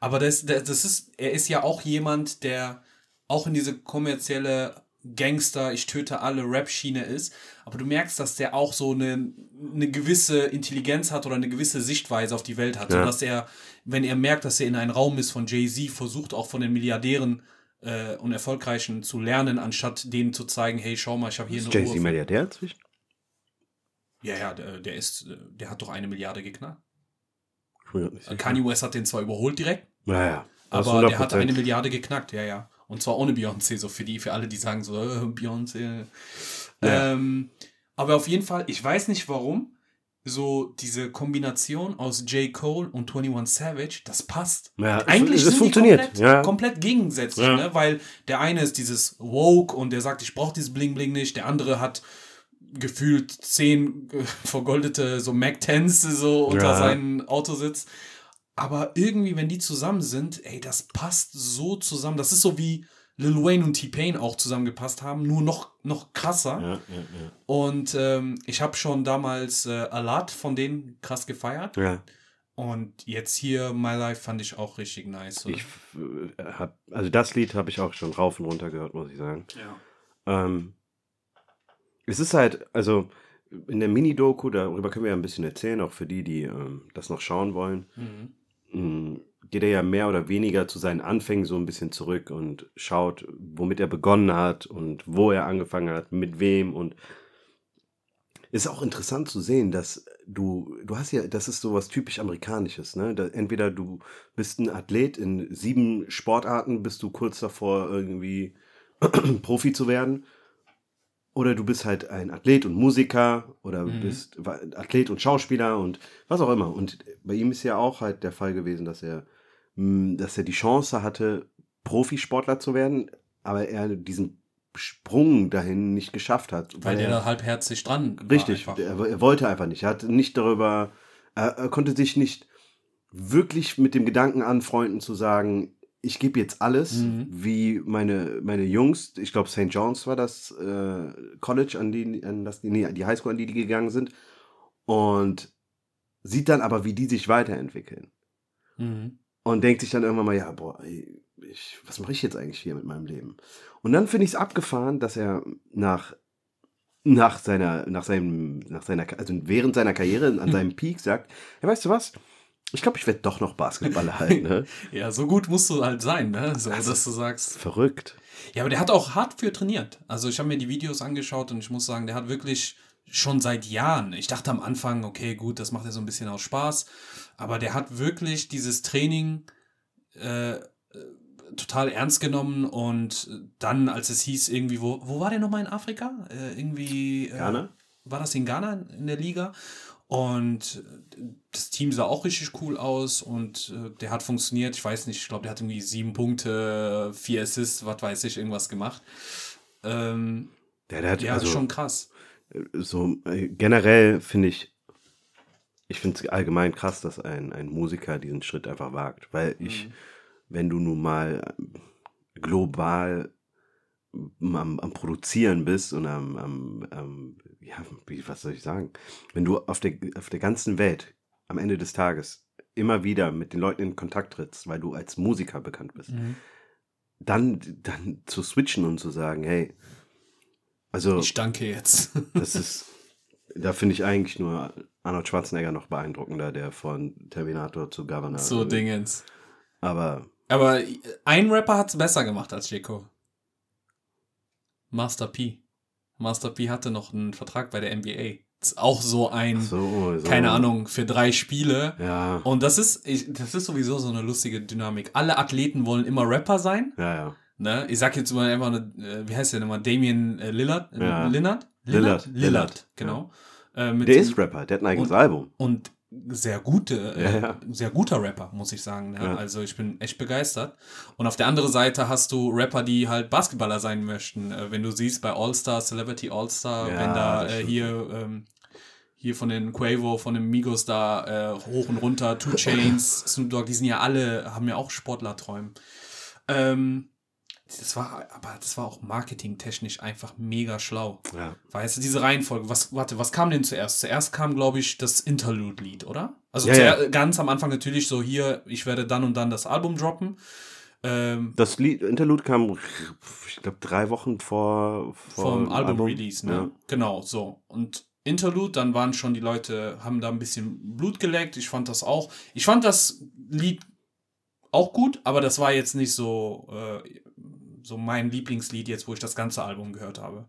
A: aber das, das, das ist, er ist ja auch jemand, der auch in diese kommerzielle Gangster, ich töte alle Rap-Schiene ist, aber du merkst, dass der auch so eine, eine gewisse Intelligenz hat oder eine gewisse Sichtweise auf die Welt hat,
B: Ja.
A: sodass er, wenn er merkt, dass er in einem Raum ist von Jay-Z, versucht auch von den Milliardären äh, und Erfolgreichen zu lernen, anstatt denen zu zeigen, hey, schau mal, ich habe hier
B: Ist
A: eine
B: Jay-Z. Milliardär inzwischen?
A: Ja, ja, der, der ist, der hat doch eine Milliarde geknackt. Kanye West hat den zwar überholt direkt,
B: Naja.
A: aber der hat
B: 100%.
A: eine Milliarde geknackt, ja, ja. Und zwar ohne Beyoncé, so für die, für alle, die sagen so, äh, Beyoncé.
B: Ja.
A: Ähm, aber auf jeden Fall, ich weiß nicht warum, so diese Kombination aus J. Cole und 21 Savage, das passt.
B: Ja, es-
A: Eigentlich
B: es
A: sind
B: funktioniert,
A: komplett,
B: ja.
A: komplett gegensätzlich,
B: Ja.
A: ne? weil der eine ist dieses Woke und der sagt, ich brauche dieses Bling Bling nicht, der andere hat gefühlt zehn äh, vergoldete so Mac 10s so unter
B: Ja.
A: seinem Autositz. Aber irgendwie, wenn die zusammen sind, ey, das passt so zusammen. Das ist so wie Lil Wayne und T-Pain auch zusammengepasst haben, nur noch, noch krasser.
B: Ja, ja, ja.
A: Und ähm, ich habe schon damals äh, Alat von denen krass gefeiert. Und jetzt hier My Life fand ich auch richtig nice. So.
B: Ich äh, hab, also das Lied habe ich auch schon rauf und runter gehört, muss ich sagen.
A: ja.
B: Ähm, es ist halt, also in der Mini-Doku, darüber können wir ja ein bisschen erzählen, auch für die, die ähm, das noch schauen wollen,
A: Mhm.
B: Mh, geht er ja mehr oder weniger zu seinen Anfängen so ein bisschen zurück und schaut, womit er begonnen hat und wo er angefangen hat, mit wem und ist auch interessant zu sehen, dass du, du hast ja, das ist sowas typisch Amerikanisches, ne? Da, entweder du bist ein Athlet in sieben Sportarten, bist du kurz davor, irgendwie Profi zu werden. Oder du bist halt ein Athlet und Musiker oder
A: Mhm.
B: bist Athlet und Schauspieler und was auch immer. Und bei ihm ist ja auch halt der Fall gewesen, dass er, mh, dass er die Chance hatte, Profisportler zu werden, aber er diesen Sprung dahin nicht geschafft hat.
A: Weil der
B: er,
A: da halbherzig dran war
B: Richtig,
A: einfach.
B: er, er wollte einfach nicht. Er hat nicht darüber, er, er konnte sich nicht wirklich mit dem Gedanken anfreunden zu sagen, ich gebe jetzt alles,
A: Mhm.
B: wie meine, meine Jungs, ich glaube St. John's war das äh, College, an die, an das, nee, die Highschool, an die die gegangen sind. Und sieht dann aber, wie die sich weiterentwickeln.
A: Mhm.
B: Und denkt sich dann irgendwann mal, ja, boah, ich, was mache ich jetzt eigentlich hier mit meinem Leben? Und dann finde ich es abgefahren, dass er nach, nach seiner, nach seinem, nach seiner, also während seiner Karriere an seinem Peak sagt, ja, weißt du was? Ich glaube, ich werde doch noch Basketballer halt, ne?
A: Ja, so gut musst du halt sein, ne? So,
B: Also-
A: dass du sagst.
B: Verrückt.
A: Ja, aber der hat auch hart für trainiert. Also ich habe mir die Videos angeschaut und ich muss sagen, der hat wirklich schon seit Jahren. Ich dachte am Anfang, okay, gut, das macht er so ein bisschen aus Spaß, aber der hat wirklich dieses Training äh, äh, total ernst genommen und dann, als es hieß, irgendwie, wo, wo war der nochmal in Afrika? Äh, irgendwie. Äh,
B: Ghana?
A: War das in Ghana in der Liga? Und äh, das Team sah auch richtig cool aus und äh, der hat funktioniert. Ich weiß nicht, ich glaube, der hat irgendwie sieben Punkte, vier Assists, was weiß ich, irgendwas gemacht. Ähm,
B: Der, der hat,
A: ja,
B: also,
A: schon krass.
B: so äh, generell finde ich, ich finde es allgemein krass, dass ein, ein Musiker diesen Schritt einfach wagt. Weil ich,
A: Mhm.
B: wenn du nun mal ähm, global am, am Produzieren bist und am, am, am ja, wie, was soll ich sagen? Wenn du auf der, auf der ganzen Welt am Ende des Tages immer wieder mit den Leuten in Kontakt trittst, weil du als Musiker bekannt bist,
A: Mhm.
B: dann, dann zu switchen und zu sagen, hey, also
A: Ich danke jetzt.
B: das ist, da finde ich eigentlich nur Arnold Schwarzenegger noch beeindruckender, der von Terminator zu Governor.
A: so Dingens.
B: Aber
A: Aber äh, ein Rapper hat es besser gemacht als J. Cole. Master P. Master P hatte noch einen Vertrag bei der NBA. Ist auch so ein,
B: so, so.
A: keine Ahnung, für drei Spiele.
B: Ja,
A: Und das ist, ich, das ist sowieso so eine lustige Dynamik. Alle Athleten wollen immer Rapper sein.
B: ja, ja.
A: Ne? Ich sag jetzt mal einfach, äh, wie heißt der nochmal? Damien äh, Lillard? Äh,
B: Ja.
A: Lillard?
B: Lillard.
A: Lillard,
B: Lillard,
A: genau. Äh, mit
B: Der ist Rapper, der hat ein eigenes
A: Und-
B: Album.
A: und sehr gute, äh,
B: Ja, ja.
A: sehr guter Rapper, muss ich sagen. Ne?
B: Ja.
A: Also ich bin echt begeistert. Und auf der anderen Seite hast du Rapper, die halt Basketballer sein möchten. Äh, wenn du siehst bei All-Star, Celebrity All-Star, wenn da äh, hier, ähm, hier von den Quavo, von den Migos da äh, hoch und runter, Two Chains, Snoop Dogg, die sind ja alle, haben ja auch Sportlerträume. Ähm, das war, aber das war auch marketingtechnisch einfach mega schlau.
B: Ja.
A: Weißt du, diese Reihenfolge, was, warte, was kam denn zuerst? Zuerst kam, glaube ich, das Interlude-Lied, oder? Also
B: Ja,
A: zuer-
B: ja.
A: ganz am Anfang natürlich so hier, ich werde dann und dann das Album droppen. Ähm,
B: Das Lied, Interlude kam, ich glaube, drei Wochen vor, vor
A: vom Album-Release, ne?
B: Ja.
A: Genau, so. Und Interlude, dann waren schon die Leute, haben da ein bisschen Blut geleckt. Ich fand das auch. Ich fand das Lied auch gut, aber das war jetzt nicht so, äh, so mein Lieblingslied jetzt, wo ich das ganze Album gehört habe.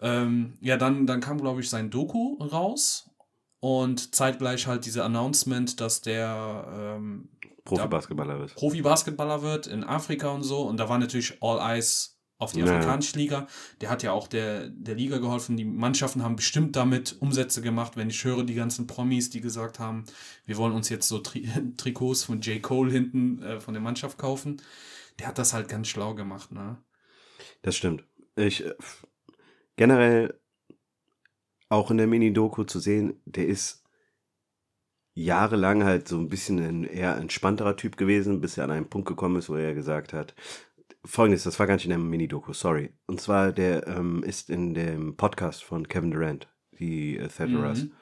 A: Ähm, ja, dann, dann kam, glaube ich, sein Doku raus und zeitgleich halt diese Announcement, dass der ähm,
B: Profi-Basketballer wird.
A: Profi-Basketballer wird in Afrika und so. Und da war natürlich All Eyes auf die
B: Ja.
A: afrikanische Liga. Der hat ja auch der, der Liga geholfen. Die Mannschaften haben bestimmt damit Umsätze gemacht, wenn ich höre, die ganzen Promis, die gesagt haben, wir wollen uns jetzt so Tri Trikots von J. Cole hinten äh, von der Mannschaft kaufen. Der hat das halt ganz schlau gemacht, ne?
B: Das stimmt. Ich äh, generell auch in der Mini-Doku zu sehen, der ist jahrelang halt so ein bisschen ein eher entspannterer Typ gewesen, bis er an einen Punkt gekommen ist, wo er gesagt hat, folgendes, das war gar nicht in der Mini-Doku, sorry. Und zwar, der ähm, ist in dem Podcast von Kevin Durant, die äh, Theteras,
A: Mhm.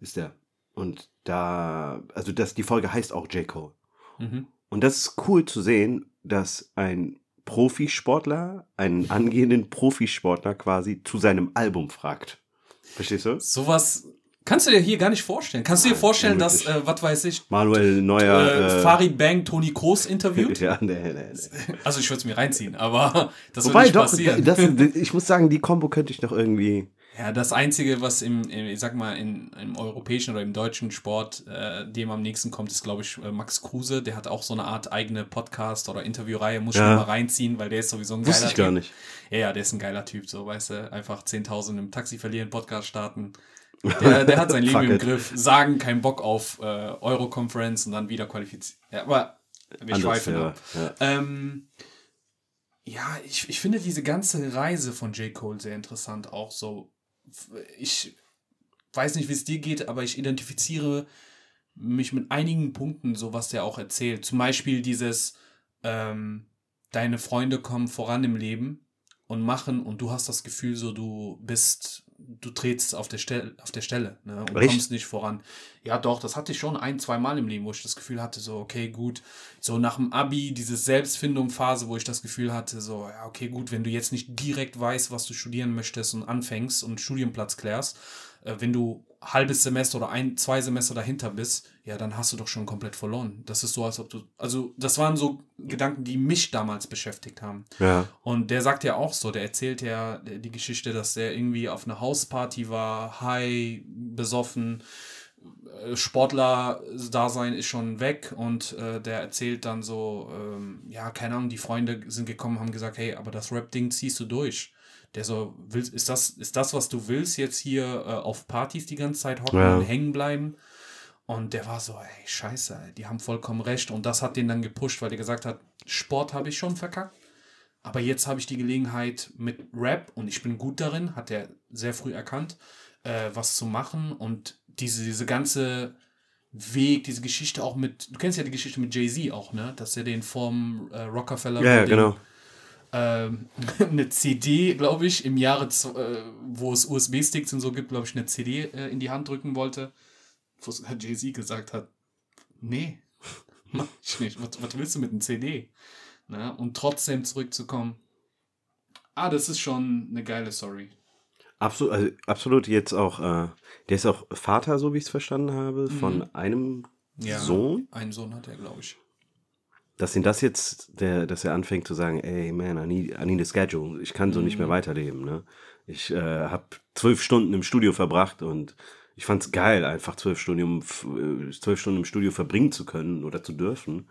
B: ist der. Und da, also das, die Folge heißt auch J. Cole.
A: Mhm.
B: Und das ist cool zu sehen, dass ein Profisportler, einen angehenden Profisportler quasi zu seinem Album fragt. Verstehst du?
A: Sowas kannst du dir hier gar nicht vorstellen. Kannst du dir vorstellen, dass,
B: unmöglich.
A: äh, was weiß ich,
B: Manuel Neuer.
A: äh, Farid Bang Toni Kroos interviewt?
B: ja, nee, nee, nee.
A: Also ich würde es mir reinziehen, aber das wird
B: Wobei,
A: nicht
B: doch,
A: passieren.
B: das, ich muss sagen, die Kombo könnte ich noch irgendwie.
A: Ja, das Einzige, was im, im ich sag mal, in, im europäischen oder im deutschen Sport äh, dem am nächsten kommt, ist, glaube ich, äh, Max Kruse. Der hat auch so eine Art eigene Podcast- oder Interviewreihe. Muss
B: Ja.
A: mir mal reinziehen, weil der ist sowieso ein geiler
B: Wusste ich gar
A: Typ.
B: nicht.
A: Ja, ja, der ist ein geiler Typ, so, weißt du. Einfach 10.000 im Taxi verlieren, Podcast starten. Der, der hat sein Leben im. Griff. Sagen, kein Bock auf äh, Euro-Conference und dann wieder qualifizieren. Ja, aber wir schweifen
B: ja,
A: ab.
B: ja.
A: Ähm, ja, ich, ich finde diese ganze Reise von J. Cole sehr interessant. Auch so. Ich weiß nicht, wie es dir geht, aber ich identifiziere mich mit einigen Punkten, so was der auch erzählt. Zum Beispiel dieses, ähm, deine Freunde kommen voran im Leben und machen und du hast das Gefühl, so du bist, du trittst auf der Stelle, auf der Stelle, ne, und
B: Echt?
A: kommst nicht voran. Ja, doch, das hatte ich schon ein, zwei Mal im Leben, wo ich das Gefühl hatte, so, okay, gut, so nach dem Abi, diese Selbstfindung-Phase, wo ich das Gefühl hatte, so, ja, okay, gut, wenn du jetzt nicht direkt weißt, was du studieren möchtest und anfängst und Studienplatz klärst, äh, wenn du halbes Semester oder ein, zwei Semester dahinter bist, ja, dann hast du doch schon komplett verloren. Das ist so, als ob du, also, das waren so Gedanken, die mich damals beschäftigt haben.
B: Ja.
A: Und der sagt ja auch so, der erzählt ja die Geschichte, dass der irgendwie auf einer Hausparty war, high, besoffen, äh, Sportler-Dasein ist schon weg und äh, der erzählt dann so, ähm, ja, keine Ahnung, die Freunde sind gekommen, haben gesagt, hey, aber das Rap-Ding ziehst du durch. Der so, willst, ist das, ist das, was du willst, jetzt hier äh, auf Partys die ganze Zeit hocken
B: Ja.
A: und hängen bleiben? Und der war so, ey, scheiße, die haben vollkommen recht. Und das hat den dann gepusht, weil der gesagt hat, Sport habe ich schon verkackt. Aber jetzt habe ich die Gelegenheit mit Rap und ich bin gut darin, hat er sehr früh erkannt, äh, was zu machen. Und diese, diese ganze Weg, diese Geschichte auch mit, du kennst ja die Geschichte mit Jay-Z auch, ne? Dass er den vom äh, Rockefeller
B: Ja, ja, genau.
A: Ähm, eine CD, glaube ich, im Jahre, äh, wo es USB-Sticks und so gibt, glaube ich, eine CD äh, in die Hand drücken wollte, wo Jay-Z gesagt hat, nee, mach ich nicht. Was, was willst du mit einem CD? Ne? Und trotzdem zurückzukommen. Ah, das ist schon eine geile Story.
B: Absolut, also absolut jetzt auch, äh, der ist auch Vater, so wie ich es verstanden habe, von einem
A: Ja,
B: Sohn.
A: Einen Sohn hat er, glaube ich.
B: Dass ihn das jetzt, der, dass er anfängt zu sagen, ey man, I need, I need a schedule. Ich kann so nicht mehr weiterleben. Ne? Ich äh, habe zwölf Stunden im Studio verbracht und ich fand's geil, einfach zwölf Stunden, äh, zwölf Stunden im Studio verbringen zu können oder zu dürfen.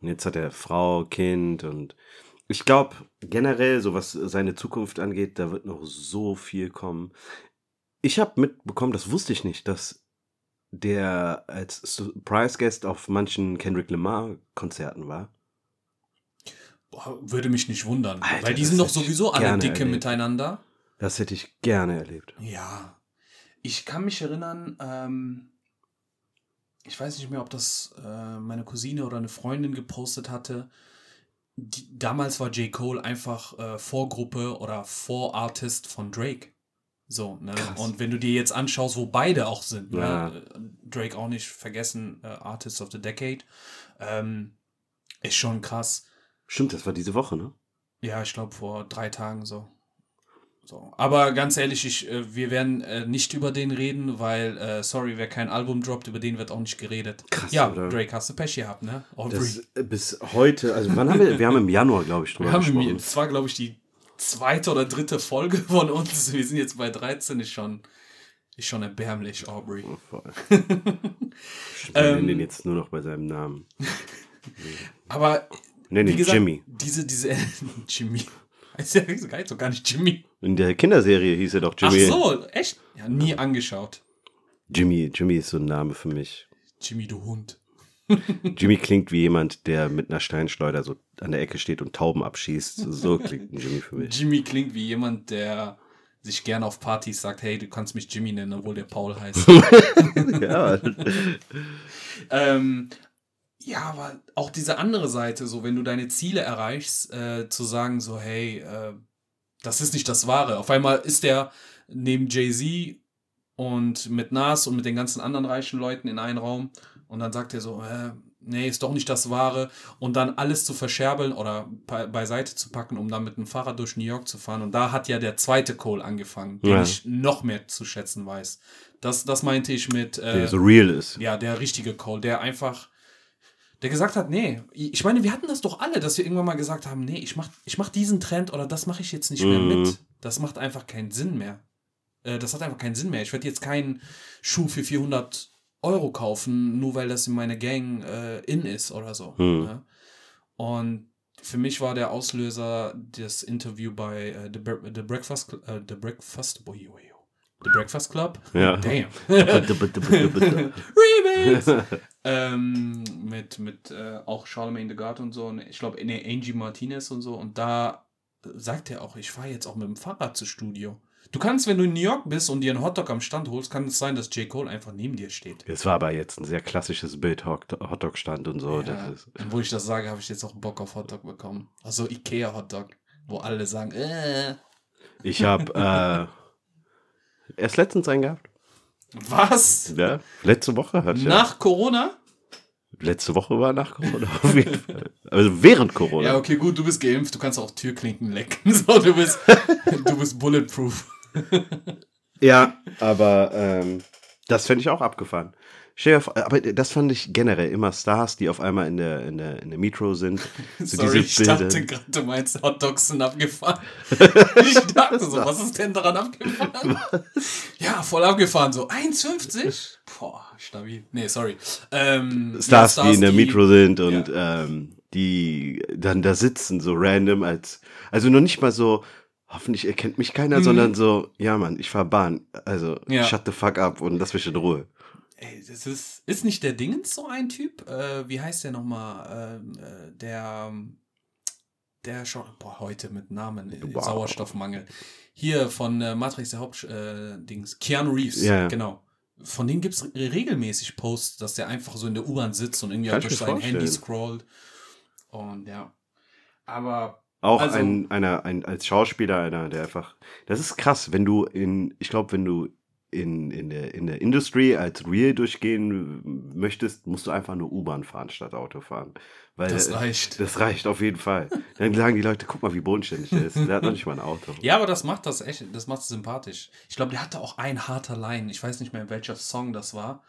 B: Und jetzt hat er Frau, Kind und ich glaube generell, so was seine Zukunft angeht, da wird noch so viel kommen. Ich habe mitbekommen, das wusste ich nicht, dass der als Surprise Guest auf manchen Kendrick Lamar Konzerten war.
A: Boah, würde mich nicht wundern.
B: Alter,
A: weil die sind doch sowieso alle dicke
B: erlebt.
A: miteinander.
B: Das hätte ich gerne erlebt.
A: Ja. Ich kann mich erinnern, ähm, ich weiß nicht mehr, ob das äh, meine Cousine oder eine Freundin gepostet hatte. Die, damals war J. Cole einfach äh, Vorgruppe oder Vorartist von Drake. So, ne?
B: Krass.
A: Und wenn du dir jetzt anschaust, wo beide auch sind,
B: Ja.
A: ne? Drake auch nicht vergessen, äh, Artist of the Decade, ähm, ist schon krass.
B: Stimmt, das war diese Woche, ne?
A: Ja, ich glaube vor drei Tagen so. So. Aber ganz ehrlich, ich, äh, wir werden äh, nicht über den reden, weil, äh, sorry, wer kein Album droppt, über den wird auch nicht geredet.
B: Krass,
A: ja,
B: oder?
A: Drake hast du Pech gehabt, ne?
B: Das, äh, bis heute, also wann haben wir, wir haben im Januar, glaube ich, drüber
A: wir haben
B: gesprochen.
A: im, das war, glaube ich, die zweite oder dritte Folge von uns. Wir sind jetzt bei 13, ist schon, ist schon erbärmlich, Aubrey.
B: Voll. Wir nennen
A: Ähm,
B: den jetzt nur noch bei seinem Namen.
A: Aber
B: Nenn
A: wie
B: ihn Jimmy.
A: diese, diese, Jimmy. Heißt ja heißt doch gar nicht Jimmy.
B: In der Kinderserie hieß er doch Jimmy.
A: Ach so, echt? Ja, nie angeschaut.
B: Jimmy, Jimmy ist so ein Name für mich.
A: Jimmy, du Hund.
B: Jimmy klingt wie jemand, der mit einer Steinschleuder so an der Ecke steht und Tauben abschießt. So klingt ein Jimmy für mich.
A: Jimmy klingt wie jemand, der sich gerne auf Partys sagt, hey, du kannst mich Jimmy nennen, obwohl der Paul heißt.
B: ja,
A: ähm, ja, aber auch diese andere Seite, so wenn du deine Ziele erreichst, äh, zu sagen so, hey, äh, das ist nicht das Wahre. Auf einmal ist der neben Jay-Z und mit Nas und mit den ganzen anderen reichen Leuten in einem Raum und dann sagt er so, äh, nee, ist doch nicht das Wahre und dann alles zu verscherbeln oder be beiseite zu packen, um dann mit dem Fahrrad durch New York zu fahren und da hat ja der zweite Cole angefangen, den
B: Ja.
A: ich noch mehr zu schätzen weiß. Das, das meinte ich mit äh,
B: der so real ist.
A: ja, der richtige Cole, der einfach, der gesagt hat, nee, ich meine, wir hatten das doch alle, dass wir irgendwann mal gesagt haben, nee, ich mach, ich mach diesen Trend oder das mache ich jetzt nicht mehr
B: Mhm.
A: mit. Das macht einfach keinen Sinn mehr. Äh, Das hat einfach keinen Sinn mehr. Ich werde jetzt keinen Schuh für 400 Euro kaufen, nur weil das in meiner Gang äh, in ist oder so.
B: Mhm.
A: Ne? Und für mich war der Auslöser das Interview bei äh, The, Bre The Breakfast äh, The Breakfast boy, boy, boy. The Breakfast Club.
B: Ja.
A: Damn.
B: Remix.
A: Remix! ähm, mit mit äh, auch Charlemagne the God und so. Und ich glaube, nee, Angie Martinez und so. Und da sagt er auch, ich fahre jetzt auch mit dem Fahrrad zu Studio. Du kannst, wenn du in New York bist und dir einen Hotdog am Stand holst, kann es sein, dass J. Cole einfach neben dir steht.
B: Es war aber jetzt ein sehr klassisches Bild, Hot- Hotdog-Stand und so.
A: Ja,
B: ist,
A: wo ich das sage, habe ich jetzt auch Bock auf Hotdog bekommen. Also Ikea Hotdog, wo alle sagen, äh,
B: ich habe äh, erst letztens einen gehabt.
A: was?
B: Ja, letzte Woche hatte ich ja.
A: Nach Corona?
B: Letzte Woche war nach Corona auf jeden Fall. Also während Corona.
A: Ja, okay, gut, du bist geimpft, du kannst auch Türklinken lecken. So, du bist, du bist bulletproof.
B: Ja, aber ähm, das fände ich auch abgefahren. Aber das fand ich generell immer Stars, die auf einmal in der, in der, in der Metro sind. So
A: Sorry, ich dachte gerade, du meinst Hotdogs sind abgefahren. ich dachte so, was ist denn daran abgefahren? ja, voll abgefahren, so 1,50? Boah, stabil. Nee, sorry. Ähm,
B: Stars,
A: ja,
B: die in der
A: die-
B: Metro sind und ähm, die dann da sitzen, so random als, also noch nicht mal so, hoffentlich erkennt mich keiner,
A: Mhm.
B: sondern so, ja Mann, ich fahr Bahn, also
A: Ja.
B: shut the fuck up und lass mich in Ruhe.
A: Ey, das ist, ist nicht der Dingens so ein Typ? Äh, wie heißt der nochmal? Ähm, äh, der, der schon, boah, heute mit Namen, äh,
B: Wow.
A: Sauerstoffmangel. Hier von äh, Matrix der Haupt, äh, Keanu Reeves,
B: Ja,
A: genau. Von dem gibt es regelmäßig Posts, dass der einfach so in der U-Bahn sitzt und irgendwie
B: Kann
A: durch sein Handy
B: vorstellen.
A: scrollt. Und ja. Aber
B: Auch
A: Also-
B: ein, einer, ein, als Schauspieler, einer, der einfach, das ist krass, wenn du in, ich glaube, wenn du in, in, der, in der Industry als Real durchgehen möchtest, musst du einfach nur U-Bahn fahren statt Auto fahren. Weil
A: das reicht.
B: Das reicht auf jeden Fall. Dann sagen die Leute, guck mal, wie bodenständig der ist. Der hat noch nicht mal ein Auto.
A: Ja, aber das macht das echt, das macht es sympathisch. Ich glaube, der hatte auch ein harter Line. Ich weiß nicht mehr, welcher Song das war.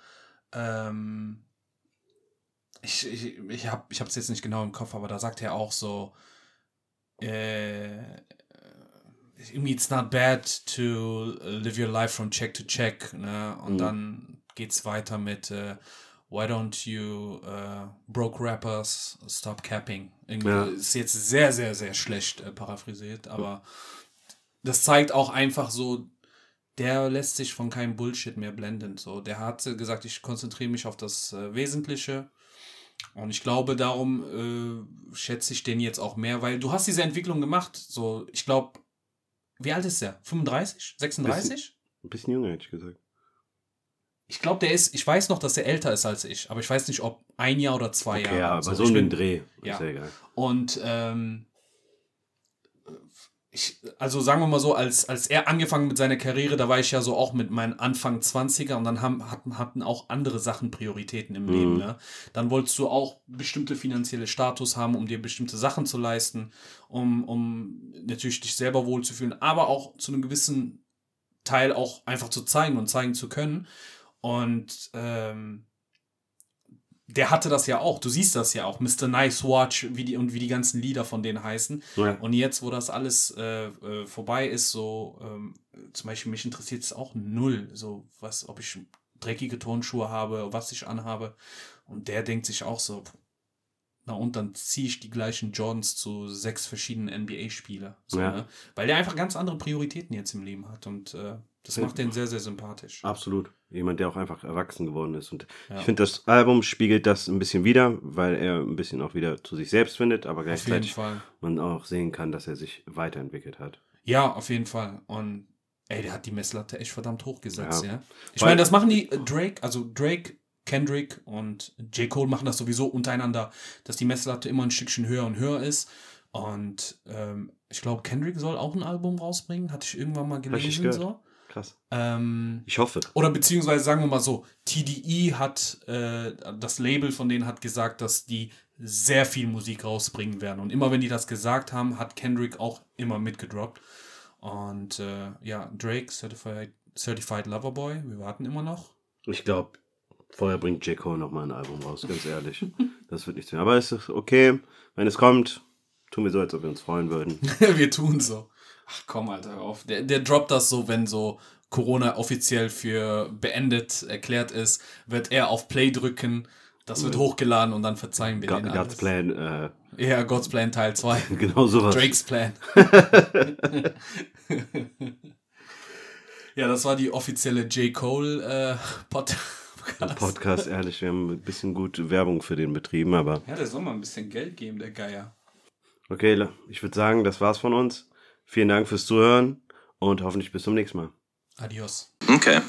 A: Ähm, ich ich, ich habe es jetzt nicht genau im Kopf, aber da sagt er auch so, äh, irgendwie, it's not bad to live your life from check to check. Ne? Und
B: Mhm.
A: dann geht's weiter mit äh, Why don't you äh, broke rappers stop capping? Irgendwie
B: Ja.
A: ist jetzt sehr, sehr, sehr schlecht äh, paraphrasiert, aber das zeigt auch einfach so, der lässt sich von keinem Bullshit mehr blenden. So, der hat gesagt, ich konzentriere mich auf das äh, Wesentliche. Und ich glaube, darum äh, schätze ich den jetzt auch mehr, weil du hast diese Entwicklung gemacht. So, ich glaube, wie alt ist der? 35? 36?
B: Ein bisschen jünger, hätte ich gesagt.
A: Ich glaube, der ist, ich weiß noch, dass er älter ist als ich, aber ich weiß nicht, ob ein Jahr oder zwei Jahre.
B: ja, aber so den
A: bin-
B: Dreh.
A: ja.
B: Ist ja egal.
A: Und ähm, ich, also sagen wir mal so, als, als er angefangen mit seiner Karriere, da war ich ja so auch mit meinen Anfang 20er und dann haben, hatten, hatten auch andere Sachen Prioritäten im Leben.
B: Mhm.
A: Ne? Dann wolltest du auch bestimmte finanzielle Status haben, um dir bestimmte Sachen zu leisten, um, um natürlich dich selber wohlzufühlen, aber auch zu einem gewissen Teil auch einfach zu zeigen und zeigen zu können. Und ähm, der hatte das ja auch. Du siehst das ja auch. Mr. Nice Watch wie die, und wie die ganzen Lieder von denen heißen.
B: Ja.
A: Und jetzt, wo das alles äh, äh, vorbei ist, so ähm, zum Beispiel mich interessiert es auch null, so was, ob ich dreckige Turnschuhe habe, was ich anhabe. Und der denkt sich auch so, na und dann ziehe ich die gleichen Jordans zu sechs verschiedenen NBA-Spieler. So,
B: Ja.
A: ne? Weil der einfach ganz andere Prioritäten jetzt im Leben hat. Und äh, das macht den sehr, sehr sympathisch.
B: Absolut. Jemand, der auch einfach erwachsen geworden ist. Und
A: Ja.
B: ich finde, das Album spiegelt das ein bisschen wider, weil er ein bisschen auch wieder zu sich selbst findet, aber gleichzeitig man auch sehen kann, dass er sich weiterentwickelt hat.
A: Ja, auf jeden Fall. Und ey, der hat die Messlatte echt verdammt hochgesetzt,
B: Ja.
A: ja. Ich meine, das machen die äh, Drake, also Drake, Kendrick und J. Cole machen das sowieso untereinander, dass die Messlatte immer ein Stückchen höher und höher ist. Und ähm, ich glaube, Kendrick soll auch ein Album rausbringen, hatte ich irgendwann mal gelesen. So.
B: Krass.
A: Ähm,
B: Ich hoffe.
A: oder beziehungsweise sagen wir mal so, TDE hat, äh, das Label von denen hat gesagt, dass die sehr viel Musik rausbringen werden. Und immer wenn die das gesagt haben, hat Kendrick auch immer mitgedroppt. Und äh, ja, Drake, Certified, Certified Lover Boy, wir warten immer noch.
B: Ich glaube, vorher bringt J. Cole nochmal ein Album raus, ganz ehrlich. Das wird nichts mehr. Aber es ist okay. Wenn es kommt, tun wir so, als ob wir uns freuen würden.
A: wir tun so. Ach komm, Alter, hör auf. Der, der droppt das so, wenn so Corona offiziell für beendet erklärt ist, wird er auf Play drücken. Das wird hochgeladen und dann verzeihen wir
B: Go-
A: den
B: God's
A: alles.
B: Plan, äh,
A: Ja, God's Plan Teil 2.
B: genau sowas.
A: Drakes Plan. ja, das war die offizielle J. Cole äh, Podcast.
B: Podcast, ehrlich, wir haben ein bisschen gut Werbung für den betrieben, aber
A: Ja, der soll mal ein bisschen Geld geben, der Geier.
B: okay, ich würde sagen, das war's von uns. Vielen Dank fürs Zuhören und hoffentlich bis zum nächsten Mal.
A: Adios.
C: Okay.